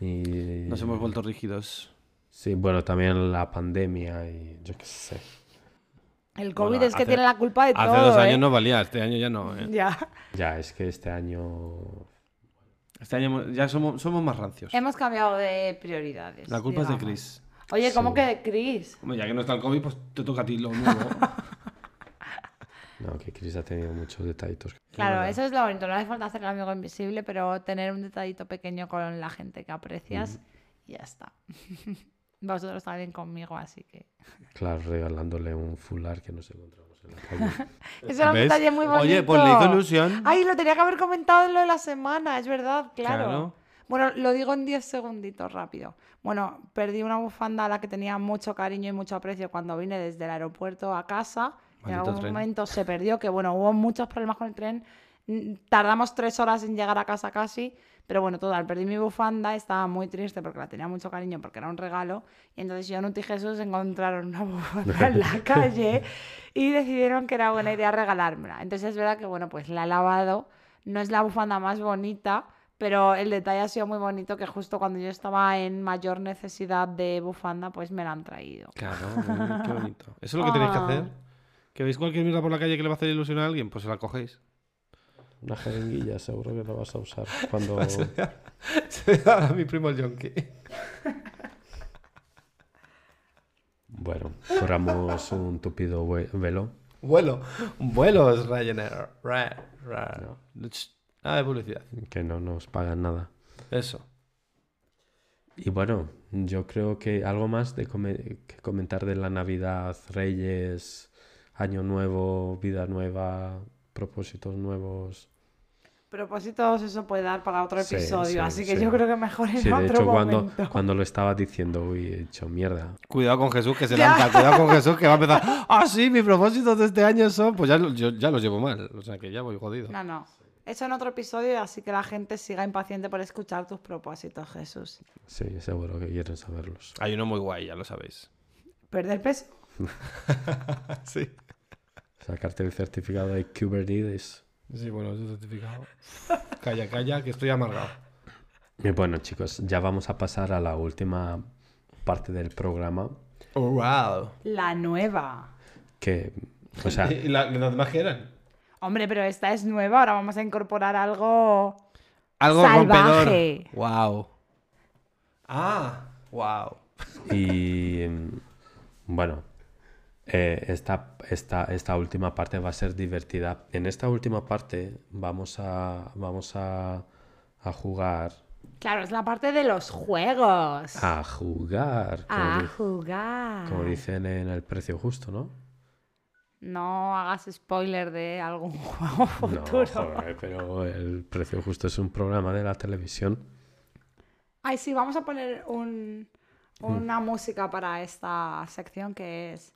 C: Y...
B: Nos hemos vuelto rígidos.
C: Sí, bueno, también la pandemia y yo qué sé.
A: El COVID
B: Bueno,
A: es que
B: hace-
A: tiene la culpa de
B: Hace
A: todo.
B: dos años
A: ¿eh?
B: no valía, este año ya no. ¿eh?
A: Ya.
C: Ya, es que este año...
B: Este año ya somos, somos más rancios.
A: Hemos cambiado de prioridades.
B: La culpa es de
A: digamos.
B: Chris.
A: Oye, ¿cómo
C: Sí.
A: que de Chris?
B: Hombre, ya que no está el COVID, pues te toca a ti lo nuevo. [LAUGHS]
C: No, que Chris ha tenido muchos detallitos.
A: Claro, eso es lo bonito. No hace falta hacer el amigo invisible, pero tener un detallito pequeño con la gente que aprecias y ya está. [LAUGHS] Vosotros también conmigo, así que.
C: Claro, regalándole un fular que nos encontramos en la calle. [LAUGHS]
A: Eso era un detalle muy bonito.
B: Oye, pues le hizo ilusión.
A: Ay, lo tenía que haber comentado en lo de la semana, es verdad, claro.
B: Claro.
A: Bueno, lo digo en 10 segunditos rápido. Bueno, perdí una bufanda a la que tenía mucho cariño y mucho aprecio cuando vine desde el aeropuerto a casa. en algún
B: tren.
A: momento se perdió, que bueno, hubo muchos problemas con el tren. Mm, Tardamos tres horas en llegar a casa casi, pero bueno, total, perdí mi bufanda, estaba muy triste porque la tenía mucho cariño, porque era un regalo. Y entonces yo, y Jesús encontraron una bufanda en la [LAUGHS] calle y decidieron que era buena idea regalármela. Entonces es verdad que, bueno, pues la he lavado. No es la bufanda más bonita, pero el detalle ha sido muy bonito que justo cuando yo estaba en mayor necesidad de bufanda, pues me la han traído.
B: Claro, qué bonito. [LAUGHS] Eso es lo que tenéis que
A: Ah.
B: hacer. Que veis cualquier mierda por la calle que le va a hacer ilusión a alguien, pues se la cogéis.
C: Una jeringuilla, seguro que lo vas a usar cuando... [LAUGHS]
B: Se da a mi primo el yonki.
C: Bueno, corramos un tupido velo.
B: Vuelo. Vuelos Ryanair. Ra, ra. Nada de publicidad.
C: que no nos pagan nada.
B: Eso.
C: Y bueno, yo creo que algo más de que comentar de la Navidad, Reyes, Año Nuevo, Vida Nueva, propósitos nuevos.
A: Propósitos, eso puede dar para otro
C: Sí,
A: episodio,
C: sí,
A: así que
C: sí.
A: yo creo que mejor en
C: Sí, de
A: otro
C: hecho, cuando,
A: momento.
C: cuando lo estaba diciendo, uy, he dicho mierda.
B: Cuidado con Jesús que se [LAUGHS] lanza. Cuidado con Jesús que va a empezar. Ah, sí, mis propósitos de este año son. Pues ya, yo ya los llevo mal. O sea que ya voy jodido.
A: No, no. Eso en otro episodio, así que la gente siga impaciente por escuchar tus propósitos, Jesús.
C: Sí, seguro que quieren saberlos.
B: Hay uno muy guay, ya lo sabéis.
A: ¿Perder peso? [LAUGHS]
B: Sí.
C: Sacarte el certificado de Kubernetes.
B: Sí, bueno, ese certificado. Calla, calla, que estoy amargado.
C: Y bueno, chicos, ya vamos a pasar a la última parte del programa.
B: Oh, wow.
A: La nueva.
C: Que, o sea, [LAUGHS]
B: ¿Y la- las demás qué eran?
A: Hombre, pero esta es nueva, ahora vamos a incorporar algo...
B: Algo
A: Salvaje.
B: rompedor. Wow. Ah, wow.
C: Y mm, bueno, eh, esta, esta, esta última parte va a ser divertida. En esta última parte vamos a, vamos a, a jugar.
A: Claro, es la parte de los juegos.
C: A jugar.
A: A
C: di-
A: jugar.
C: como dicen en el precio justo, ¿no?
A: No hagas spoiler de algún [LAUGHS] juego
C: No,
A: futuro.
C: joder, pero el precio justo es un programa de la televisión.
A: Ay, sí, vamos a poner un,
C: Mm.
A: una música para esta sección que es...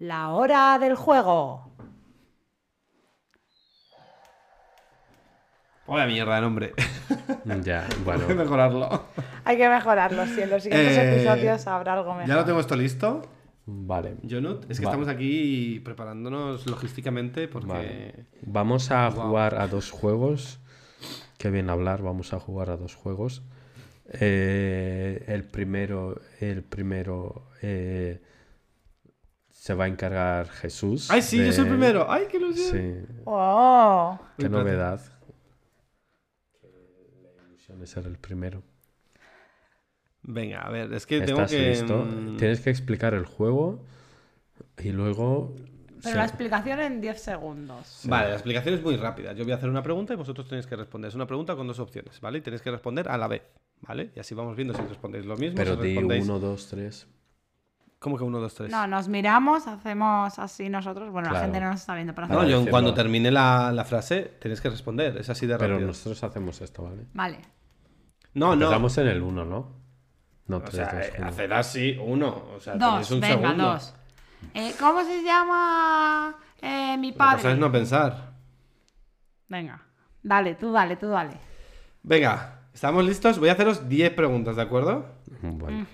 A: La hora del juego.
B: Vaya mierda de nombre. [LAUGHS]
C: Ya, [LAUGHS]
B: Hay que
C: bueno.
B: mejorarlo.
A: Hay que mejorarlo, sí, en los siguientes
B: Eh,
A: episodios habrá algo mejor.
B: Ya lo tengo esto listo.
C: Vale.
B: Jonut, es que
C: Vale.
B: estamos aquí preparándonos logísticamente porque...
C: Vale. Vamos a jugar a dos juegos. Qué bien hablar, vamos a jugar a dos juegos. Eh, el primero, el primero eh, se va a encargar Jesús.
B: ¡Ay, sí, yo soy el primero! ¡Ay, qué ilusión!
C: Sí,
A: ¡Oh!
C: qué novedad. La ilusión es ser el primero.
B: Venga, a ver, es que tengo
C: ¿Estás
B: que...
C: listo?
B: mm,
C: Tienes que explicar el juego y luego...
A: Pero la explicación en 10 segundos.
B: Vale, la explicación es muy rápida. Yo voy a hacer una pregunta y vosotros tenéis que responder. Es una pregunta con dos opciones, ¿vale? Y tenéis que responder a la vez, ¿vale? Y así vamos viendo si respondéis lo mismo.
C: Pero
B: si
C: di
B: respondéis...
C: uno, dos, tres.
B: ¿Cómo que uno, dos, tres?
A: No, nos miramos, hacemos así nosotros. Bueno, la gente no nos está viendo, pero
B: No, yo
C: decirlo.
B: cuando termine la, la frase tenéis que responder. Es así de
C: Pero
B: rápido.
C: nosotros hacemos esto, ¿vale?
A: Vale.
B: No, no.
C: Empezamos en el 1, ¿no? No,
B: O
C: 3,
B: sea,
C: 2,
B: eh,
C: 1.
B: haced así, uno. O sea, tenéis
A: Dos,
B: un
A: venga,
B: segundo.
A: dos. Eh, ¿Cómo se llama eh, mi
B: La
A: padre?
B: cosa es no pensar.
A: Venga, dale, tú dale, tú dale.
B: Venga, ¿estamos listos? Voy a haceros 10 preguntas, ¿de acuerdo?
C: Vale.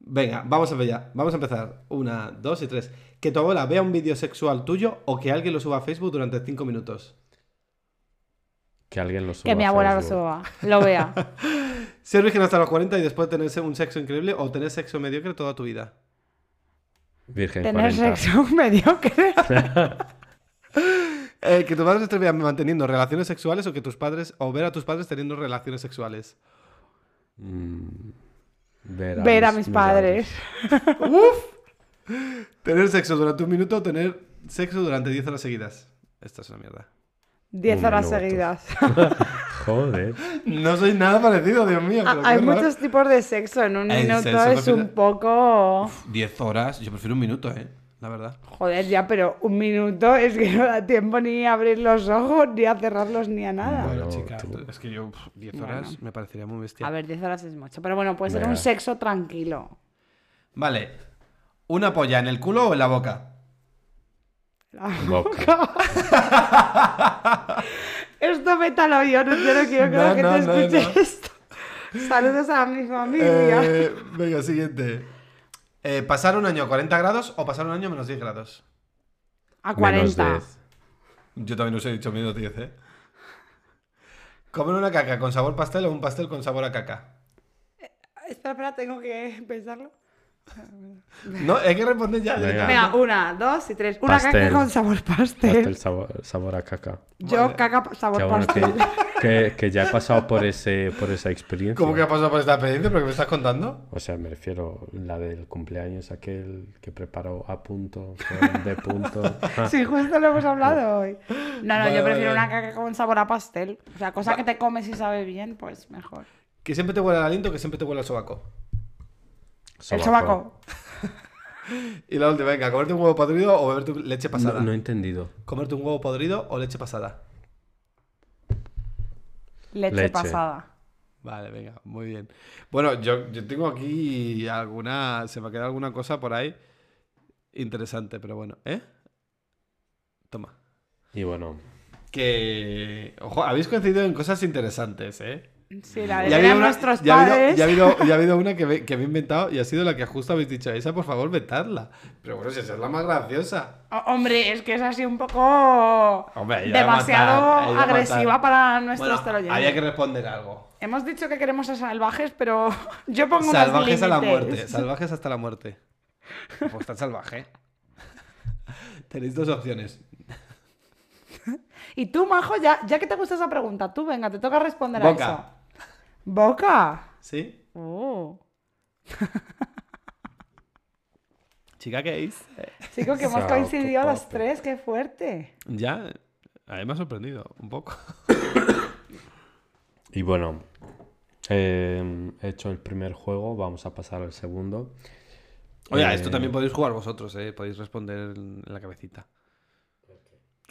B: Venga, vamos a ver ya. Vamos a empezar. Una, dos y tres. Que tu abuela vea un vídeo sexual tuyo o que alguien lo suba a Facebook durante 5 minutos.
C: Que alguien lo suba.
A: Que mi abuela lo suba, lo vea. [LAUGHS]
B: Ser virgen hasta los 40 y después tener un sexo increíble o tener sexo mediocre toda tu vida.
C: Virgen
A: Tener
C: 40.
A: sexo [LAUGHS] mediocre. [LAUGHS]
B: Eh, que tus padres estén manteniendo relaciones sexuales o que tus padres o ver a tus padres teniendo relaciones sexuales.
C: Mm, ver a,
A: Ver a
C: mis-
A: mis
C: mis
A: padres. [LAUGHS]
B: Tener sexo durante un minuto o tener sexo durante 10 horas seguidas. Esta es una mierda.
A: Diez
C: Un
A: horas
C: minuto.
A: seguidas. [LAUGHS]
C: Joder.
B: No soy nada parecido, Dios mío. pero
A: Ah, Hay muchos tipos de sexo. En un minuto es un poco.
B: 10 horas, yo prefiero un minuto, eh. La verdad.
A: Joder, ya, pero un minuto es que no da tiempo ni a abrir los ojos, ni a cerrarlos, ni a nada.
C: Bueno,
B: chica,
C: tú-
B: es que yo pf, 10
A: Bueno.
B: horas me parecería muy bestia.
A: A ver, 10 horas es mucho. Pero bueno, puede ser
C: Venga.
A: un sexo tranquilo.
B: Vale. ¿Una polla en el culo o en la boca?
A: La
C: Boca. [LAUGHS]
A: Esto métalo yo, no, yo no quiero que
B: No,
A: la gente
B: no, no,
A: escuche
B: no.
A: esto. Saludos a mi familia.
B: Eh, [LAUGHS] venga, siguiente. Eh, ¿Pasar un año a 40 grados o pasar un año a menos 10 grados?
A: a
C: Menos
A: 40.
C: 10.
B: Yo también os he dicho menos 10, ¿eh? ¿Comer una caca con sabor pastel o un pastel con sabor a caca?
A: Espera, espera, tengo que pensarlo.
B: No, hay que responder ya.
C: Venga.
A: Venga, una, dos y tres. Una
C: Pastel.
A: caca con sabor pastel.
C: Pastel sabor, sabor a caca.
A: Yo
B: Vale.
A: caca sabor
C: bueno
A: pastel.
C: que, que ya he pasado por, ese, por esa experiencia.
B: ¿Cómo que ha pasado por esta experiencia? ¿Pero qué me estás contando?
C: O sea, me refiero la del cumpleaños aquel que preparó a punto, con de punto. Ah, [LAUGHS]
A: Sí, justo lo hemos hablado hoy. No, no,
B: Vale,
A: yo prefiero
B: vale.
A: una caca con sabor a pastel. O sea, cosa que te comes y sabe bien, pues mejor.
B: Que siempre te huele al aliento, que siempre te huele al sobaco.
A: El sobaco. [LAUGHS]
B: Y la última, venga, comerte un huevo podrido o beberte leche pasada.
C: No, no he entendido.
B: Comerte un huevo podrido o leche pasada.
A: Leche,
C: Leche.
A: pasada.
B: Vale, venga, muy bien. Bueno, yo, yo tengo aquí alguna. Se me ha quedado alguna cosa por ahí interesante, pero bueno, ¿eh? Toma.
C: Y bueno,
B: Que. Ojo, habéis coincidido en cosas interesantes, ¿eh?
A: Sí, la de
B: Ya
A: ver a
B: una-
A: nuestros
B: ya ha habido-
A: padres.
B: ya ha habido, ya ha habido una que, me, [LAUGHS] que me he inventado y ha sido la que justo habéis dicho. Esa, por favor, vetadla. Pero bueno, si esa es la más graciosa.
A: Oh, Hombre, es que es así un poco
B: Hombre,
A: demasiado
B: matar,
A: agresiva para nuestros
B: Bueno, había que responder algo.
A: Hemos dicho que queremos a salvajes, pero [LAUGHS] yo pongo unos
B: Salvajes a la muerte. Salvajes hasta la muerte. Pues tan salvaje. [LAUGHS] Tenéis dos opciones.
A: Y tú, Majo, ya, ya que te gusta esa pregunta, tú venga, te toca responder a eso.
B: Boca. ¿Sí?
A: Oh. [LAUGHS]
B: Chica, ¿qué dice?
A: Chico, que hemos coincidido los tres, qué fuerte.
B: Ya, a mí me ha sorprendido un poco. [COUGHS]
C: y bueno, eh, he hecho el primer juego, vamos a pasar al segundo.
B: Oye, a
C: Eh,
B: esto también podéis jugar vosotros, ¿eh? Podéis responder en la cabecita.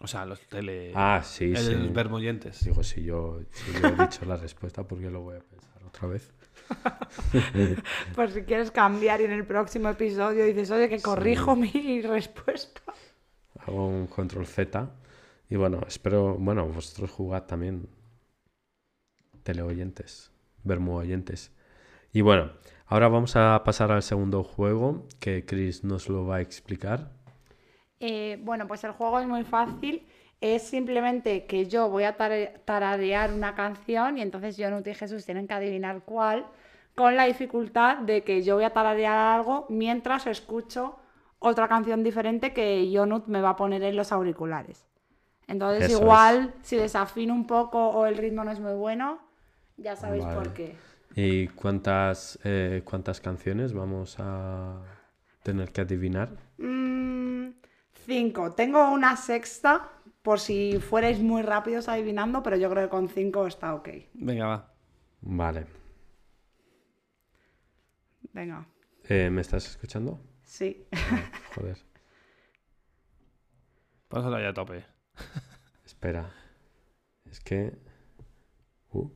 B: O sea, los tele...
C: Ah, sí,
B: el
C: sí.
B: vermoyentes.
C: Digo, si yo, si yo he dicho la respuesta, ¿por qué lo voy a pensar otra vez? [LAUGHS]
A: Por si quieres cambiar y en el próximo episodio dices, oye, que corrijo mi respuesta.
C: Hago un control Z. Y bueno, espero, bueno, vosotros jugad también. Teleoyentes, vermo-oyentes. Y bueno, ahora vamos a pasar al segundo juego que Chris nos lo va a explicar.
A: Eh, bueno, pues el juego es muy fácil. Es simplemente que yo voy a tararear una canción y entonces Jonut y Jesús tienen que adivinar cuál, con la dificultad de que yo voy a tararear algo mientras escucho otra canción diferente que Jonut me va a poner en los auriculares. Entonces,
C: Eso
A: igual, si desafino un poco o el ritmo no es muy bueno, ya sabéis
C: Vale.
A: por qué.
C: ¿Y cuántas, eh, cuántas canciones vamos a tener que adivinar?
A: Mm, cinco. Tengo una sexta, por si fuerais muy rápidos adivinando, pero yo creo que con cinco está ok.
B: Venga, va.
C: Vale.
A: Venga,
C: Eh, ¿Me estás escuchando?
A: sí.
C: Ah, [LAUGHS] joder.
B: Vamos a ya a tope. [LAUGHS]
C: Espera. Es que... Uh,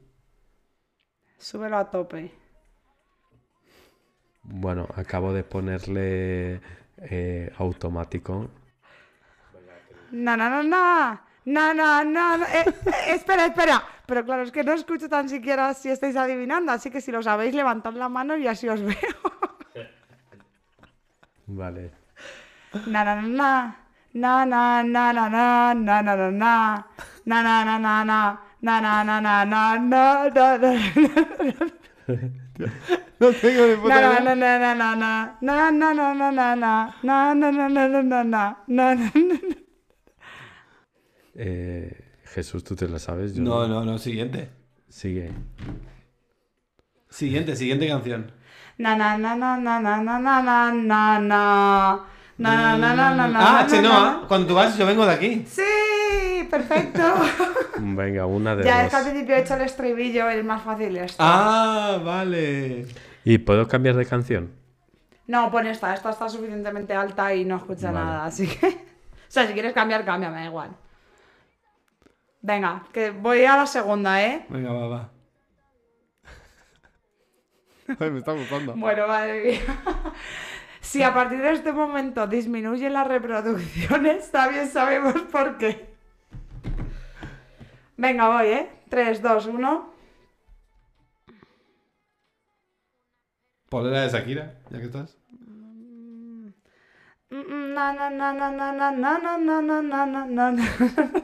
A: Súbelo a tope.
C: Bueno, acabo de ponerle eh, automático.
A: Na, na, na, na. Na, na, na, na. Eh, eh, espera, espera. Pero claro, es que no escucho tan siquiera si estáis adivinando, así que si lo sabéis, levantad la mano y así os veo.
C: Vale.
A: Na, na, na, na. Na, na, na, na, na, na, na, na, na. Na, na, na, na, na. Na, na, na, na, na, na, na, na.
B: No tengo ni puta
A: Na,
B: idea.
A: na, na, na, na, na. Na, na, na, na, na, na. Na, na, na, na, na, na, na. Na, na, na.
C: Eh, Jesús, ¿tú te la sabes? Yo
B: No, no, no, siguiente.
C: Sigue.
B: Siguiente, siguiente canción.
A: Na, na, na, na, na, na, na, na, na, na, na. Na, na, na, na, na, na,
B: Ah, Chenoa, cuando tú vas, yo vengo de aquí.
A: Sí, perfecto.
C: Venga, una de
A: ya es que al principio he hecho el estribillo, es más fácil esto.
B: Ah, vale.
C: ¿Y puedo cambiar de canción?
A: No, pon esta, esta está suficientemente alta y no escucha
C: Vale.
A: nada, así que... O sea, si quieres cambiar, cambia, me da igual. Venga, que voy a la segunda, ¿eh?
B: Venga, va, va. Ay, me está gustando.
A: Bueno, madre mía. Si a partir de este momento disminuyen las reproducciones, también sabemos por qué. Venga, voy, ¿eh? 3, 2, 1.
B: Ponle la de Shakira, ya que estás.
A: Na, na, na, na, na, na, na, na, na, na, na, na,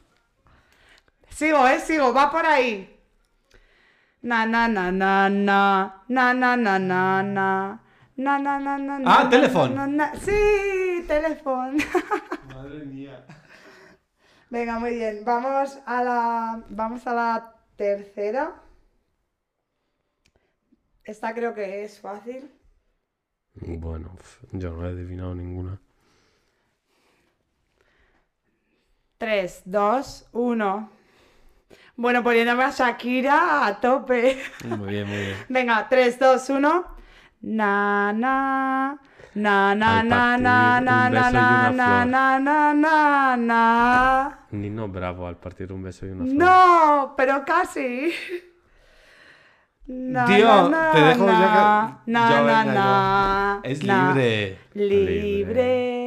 A: Sigo, eh, sigo, va por ahí. Na na na na na na na na na na na na na na
B: Ah,
A: na,
B: Telephone.
A: na, na. Sí, teléfono.
B: Madre mía.
A: Venga, muy bien. Vamos a la vamos a la tercera. Esta creo que es fácil.
C: Bueno, yo no he adivinado ninguna.
A: 3, 2, 1. Bueno, poniéndome a Shakira a tope.
B: Muy bien, muy bien. [LAUGHS]
A: Venga, 3, 2, 1. Na, na. Na, na, na, na, na, na, na, na, na, na, na, na.
C: Nino Bravo al partir un beso y una flor.
A: No, pero casi. Na,
B: Tío,
A: na,
B: te dejo ya que-
A: na,
B: Yo,
A: na, na.
B: Es
A: na.
B: libre.
A: Libre.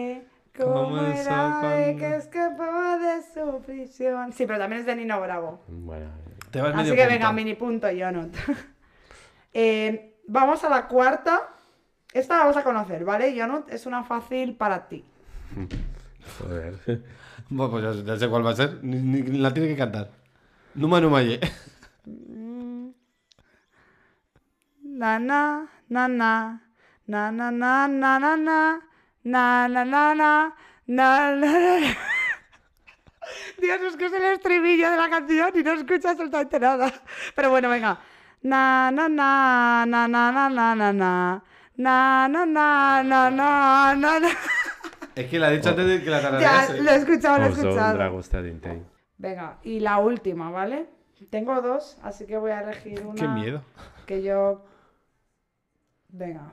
A: Ave
B: cuando-
A: que escapó de su prisión. Sí, pero también es de Nino Bravo.
C: Bueno,
B: Te vas
A: Así
B: medio
A: que
B: punto.
A: venga, mini punto, Jonut. [LAUGHS] Eh, vamos a la cuarta. Esta la vas a conocer, ¿vale? Jonut es una fácil para ti. [LAUGHS]
C: joder. [LAUGHS]
B: Bueno, pues ya, ya sé cuál va a ser. Ni, ni la tiene que cantar. Numa Numaye.
A: Na na na na na na na na na na na na na na na na Dios, es que es el estribillo de la canción y no escucho absolutamente nada. Pero bueno, venga. Na na na na na na na na na na na na na na na na
B: Es que la he dicho antes de que la
A: Ya,
B: tararease.
A: lo he escuchado, lo he escuchado. Venga, y la última, ¿vale? Tengo dos, así que voy a elegir una.
B: Qué miedo.
A: Que yo. Venga.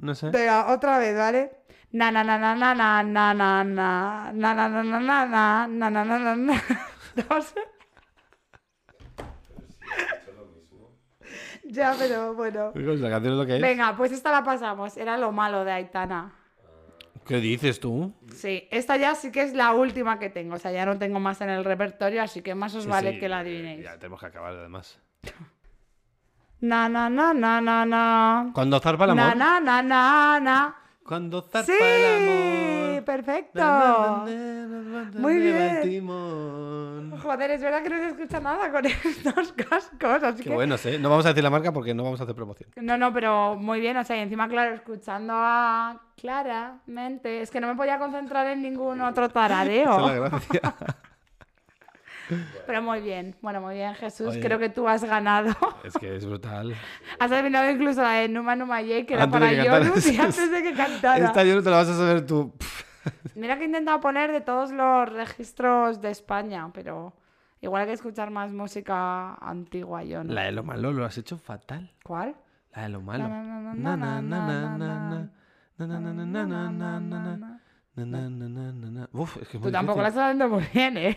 A: No
B: sé.
A: Venga, otra vez, ¿vale? Na na na na na na na na na na na na na na na na na na na. Ya, pero bueno. Venga, pues esta la pasamos. Era lo malo de Aitana.
B: ¿Qué dices tú?
A: Sí, esta ya sí que es la última que tengo. O sea, ya no tengo más en el repertorio, así que más os
B: Sí,
A: vale
B: sí,
A: que la adivinéis.
B: Ya tenemos que acabar, además. [LAUGHS]
A: Na, na, na, na, na, na.
B: Cuando zarpa el
A: Na,
B: amor.
A: na, na, na, na.
B: Cuando zarpa
A: Sí,
B: el amor.
A: perfecto.
B: Na, na, na, na, na,
A: Muy bien. Joder, es verdad que no se escucha nada con [LAUGHS] estos cascos, así
B: Qué
A: que...
B: buenos, ¿eh? No vamos a decir la marca porque no vamos a hacer promoción.
A: No, no, pero muy bien, o sea, y encima, claro, escuchando a claramente, es que no me podía concentrar en ningún otro
B: Esa [LAUGHS]
A: Pero muy bien, bueno, muy bien, Jesús.
B: Oye,
A: creo que tú has ganado.
B: Es que es brutal.
A: Has adivinado incluso la de Numa Numa Ye, que
B: antes era
A: para Yorus, y antes de que cantara.
B: Esta Yorus te la vas a saber tú.
A: Mira que he intentado poner de todos los registros de España, pero igual hay que escuchar más música antigua, yo no.
B: La de lo malo lo has hecho fatal.
A: ¿Cuál?
B: La de lo malo.
A: Na, na, na,
B: es que
A: Tú tampoco la estás haciendo muy bien, ¿eh?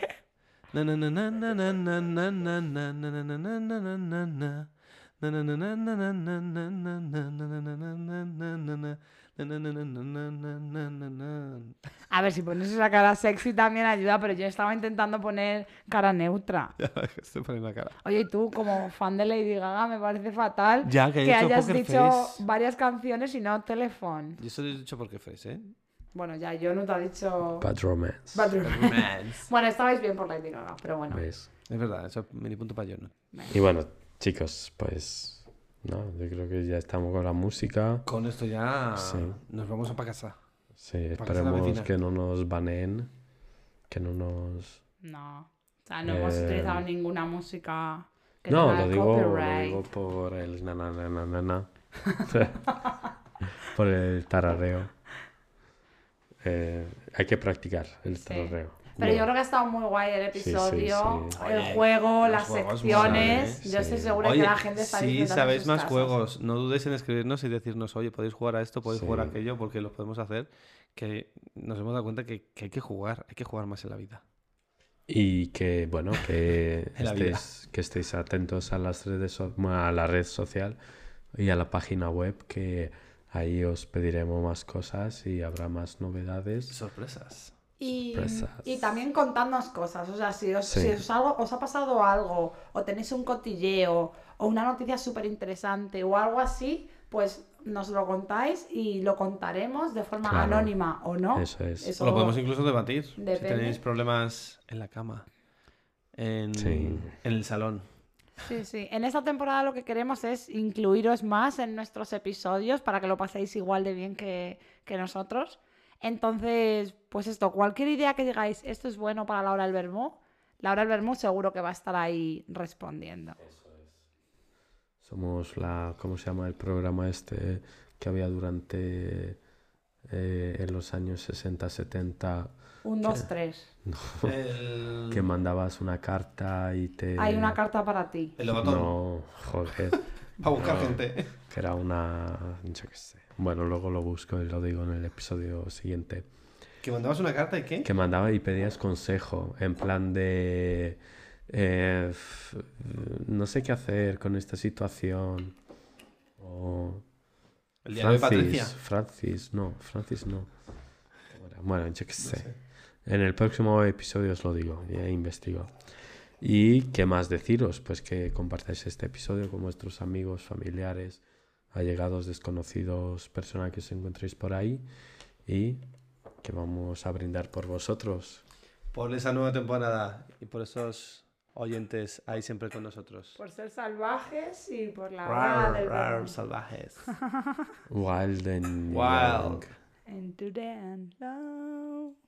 A: A ver, si pones esa cara sexy también ayuda, pero yo estaba intentando poner cara neutra.
B: Ya, estoy poniendo la cara.
A: Oye, y tú, como fan de Lady Gaga, me parece fatal
B: Ya, que
A: hayas dicho
B: Face.
A: varias canciones y no teléfono.
B: Yo solo he dicho porque face, ¿eh?
A: Bueno, ya, yo no te he dicho...
C: Bad Romance.
A: Bad Romance.
B: Romance. [LAUGHS]
A: Bueno, estabais bien por Lady Gaga, pero bueno.
C: ¿Ves?
B: Es verdad, eso es mini punto para yo, ¿no?
C: Y bueno, chicos, pues. No, yo creo que ya estamos con la música.
B: Con esto ya
C: Sí.
B: nos vamos a para casa.
C: Sí, esperemos que no nos baneen. Que no nos.
A: No. O sea, no hemos
C: Eh,
A: utilizado ninguna música que
C: No, lo digo, lo
A: copyright.
C: digo por el na na na na na. [LAUGHS] por el tarareo. Eh, hay que practicar el
A: Sí.
C: tarareo.
A: Pero
C: No.
A: yo creo que ha estado muy guay el
C: Sí, sí,
A: episodio,
C: sí.
A: el
B: Oye,
A: juego,
B: los
A: las secciones. Yo
C: ¿eh?
A: estoy
C: Sí.
A: segura
B: Oye,
A: que la gente está en
B: sabéis más
A: casas.
B: juegos, no dudéis en escribirnos y decirnos, oye, podéis jugar a esto, podéis jugar a
C: Sí.
B: aquello, porque lo podemos hacer. Que nos hemos dado cuenta que, que hay que jugar, hay que jugar más en la vida.
C: Y que, bueno, que [LAUGHS] estéis, que estéis atentos a las redes so- a la red social y a la página web, que ahí os pediremos más cosas y habrá más novedades.
B: Sorpresas.
A: Y,
C: Sorpresas.
A: y también contadnos cosas, o sea, si os,
C: Sí.
A: si os, algo, os ha pasado algo, o tenéis un cotilleo, o una noticia súper interesante, o algo así, pues nos lo contáis y lo contaremos de forma
C: Claro.
A: anónima o no.
C: Eso es.
A: Eso
B: O lo podemos incluso debatir.
A: Depende.
B: Si tenéis problemas en la cama, en,
C: Sí.
B: en el salón.
A: Sí, sí. En esta temporada lo que queremos es incluiros más en nuestros episodios para que lo paséis igual de bien que, que nosotros. Entonces, pues esto, cualquier idea que digáis, esto es bueno para Laura del Vermú, Laura del Vermú seguro que va a estar ahí respondiendo.
C: Somos la, ¿cómo se llama el programa este que había durante eh, en los años 60, 70?
A: Un, dos, tres.
B: El...
C: Que mandabas una carta y te...
A: Hay una carta para ti.
B: el lobatón.
C: No, joder. [LAUGHS]
B: Para buscar
C: No.
B: gente.
C: Que era una... Yo qué sé. Bueno, luego lo busco y lo digo en el episodio siguiente.
B: Que mandabas una carta y qué?
C: Que mandaba y pedías consejo. En plan de... eh, no sé qué hacer con esta situación. O...
B: El diario de Patricia.
C: Francis, no, Francis no. Bueno, yo qué sé. En el próximo episodio os lo digo, ya investigo. ¿Y qué más deciros? Pues que compartáis este episodio con vuestros amigos, familiares, allegados, desconocidos, personas que os encontréis por ahí. Y que vamos a brindar por vosotros.
B: Por esa nueva temporada y por esos oyentes ahí siempre con nosotros.
A: Por ser salvajes y por la
B: Rar,
A: del
B: rar, salvajes. [LAUGHS]
C: Wild and
B: Wild.
C: young.
A: Into the end, love.